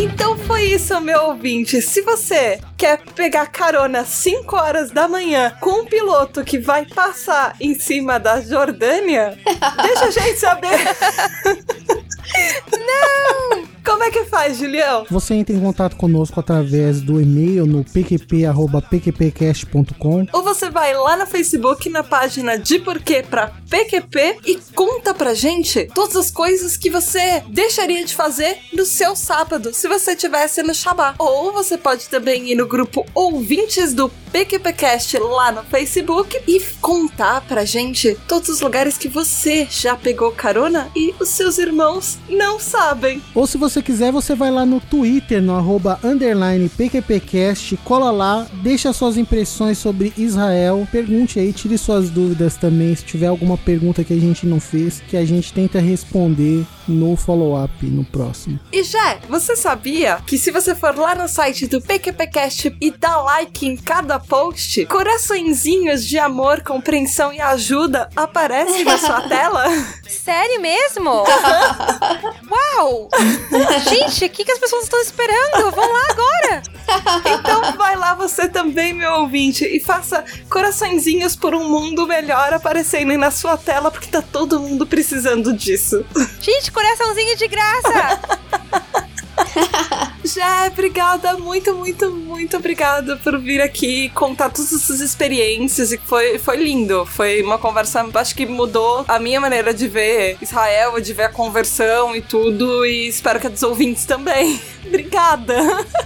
Então foi isso, meu ouvinte. Se você quer pegar carona 5 horas da manhã com um piloto que vai passar em cima da Jordânia, deixa a gente saber. Não! Como é que faz, Julião? Você entra em contato conosco através do e-mail no pqp.pqpcast.com Ou você vai lá no Facebook, na página de Porquê pra PQP e conta pra gente todas as coisas que você deixaria de fazer no seu sábado, se você tivesse no Shabá. Ou você pode também ir no grupo Ouvintes do PQPcast lá no Facebook e contar pra gente todos os lugares que você já pegou carona e os seus irmãos não sabem. Ou se você quiser, você vai lá no Twitter, no arroba underline PQPcast, cola lá, deixa suas impressões sobre Israel, pergunte aí, tire suas dúvidas também, se tiver alguma pergunta que a gente não fez, que a gente tenta responder no follow-up no próximo. E já, você sabia que se você for lá no site do PQPcast e dar like em cada post, coraçõezinhos de amor, compreensão e ajuda aparecem na sua tela? Sério mesmo? Uau! Gente, o que, que as pessoas estão esperando? Vão lá agora! Então vai lá você também, meu ouvinte, e faça coraçõezinhos por um mundo melhor aparecendo aí na sua tela, porque tá todo mundo precisando disso. Gente, coraçãozinho de graça! Já, obrigada, muito, muito, muito obrigada por vir aqui contar todas essas experiências e foi, foi lindo. Foi uma conversa, acho que mudou a minha maneira de ver Israel, de ver a conversão e tudo, e espero que a dos ouvintes também. obrigada!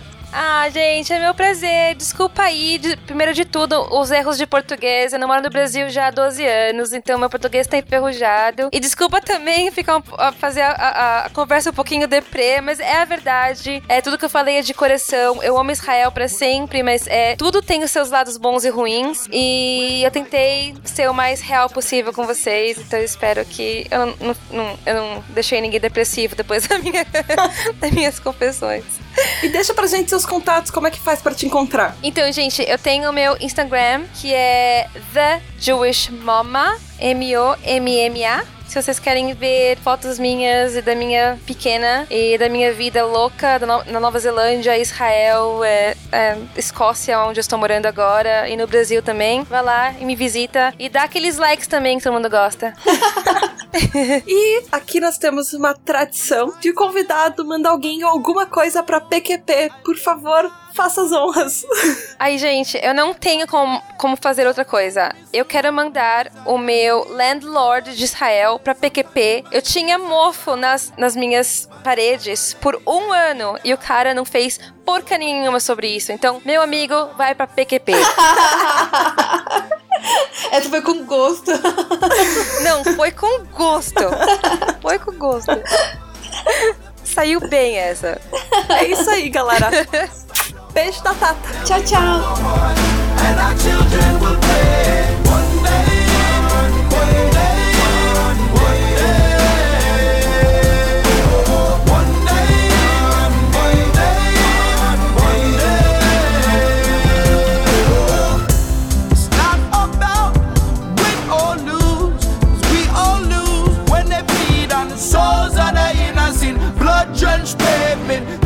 Ah, gente, é meu prazer. Desculpa aí, de, primeiro de tudo, os erros de português. Eu não moro no Brasil já há 12 anos, então meu português tá enferrujado. E desculpa também ficar um, fazer a, a, a, conversa um pouquinho deprê, mas é a verdade. É tudo que eu falei é de coração. Eu amo Israel para sempre, mas é tudo tem os seus lados bons e ruins. E eu tentei ser o mais real possível com vocês, então eu espero que eu não, não, não eu não deixei ninguém depressivo depois da minha, das minhas confissões. E deixa pra gente seus contatos, como é que faz para te encontrar? Então, gente, eu tenho o meu Instagram, que é The Jewish Mama, M-O-M-M-A. Se vocês querem ver fotos minhas e da minha pequena e da minha vida louca na Nova Zelândia, Israel, é, é, Escócia, onde eu estou morando agora, e no Brasil também, vai lá e me visita e dá aqueles likes também que todo mundo gosta. e aqui nós temos uma tradição de convidado mandar alguém alguma coisa para PQP. Por favor, faça as honras. Aí, gente, eu não tenho como, como fazer outra coisa. Eu quero mandar o meu Landlord de Israel pra PQP. Eu tinha mofo nas, nas minhas paredes por um ano e o cara não fez porca nenhuma sobre isso. Então, meu amigo, vai pra PQP. Essa foi com gosto. Não, foi com gosto. Foi com gosto. Saiu bem essa. É isso aí, galera. Beijo of Tata. Tchau, tchau. drenched pavement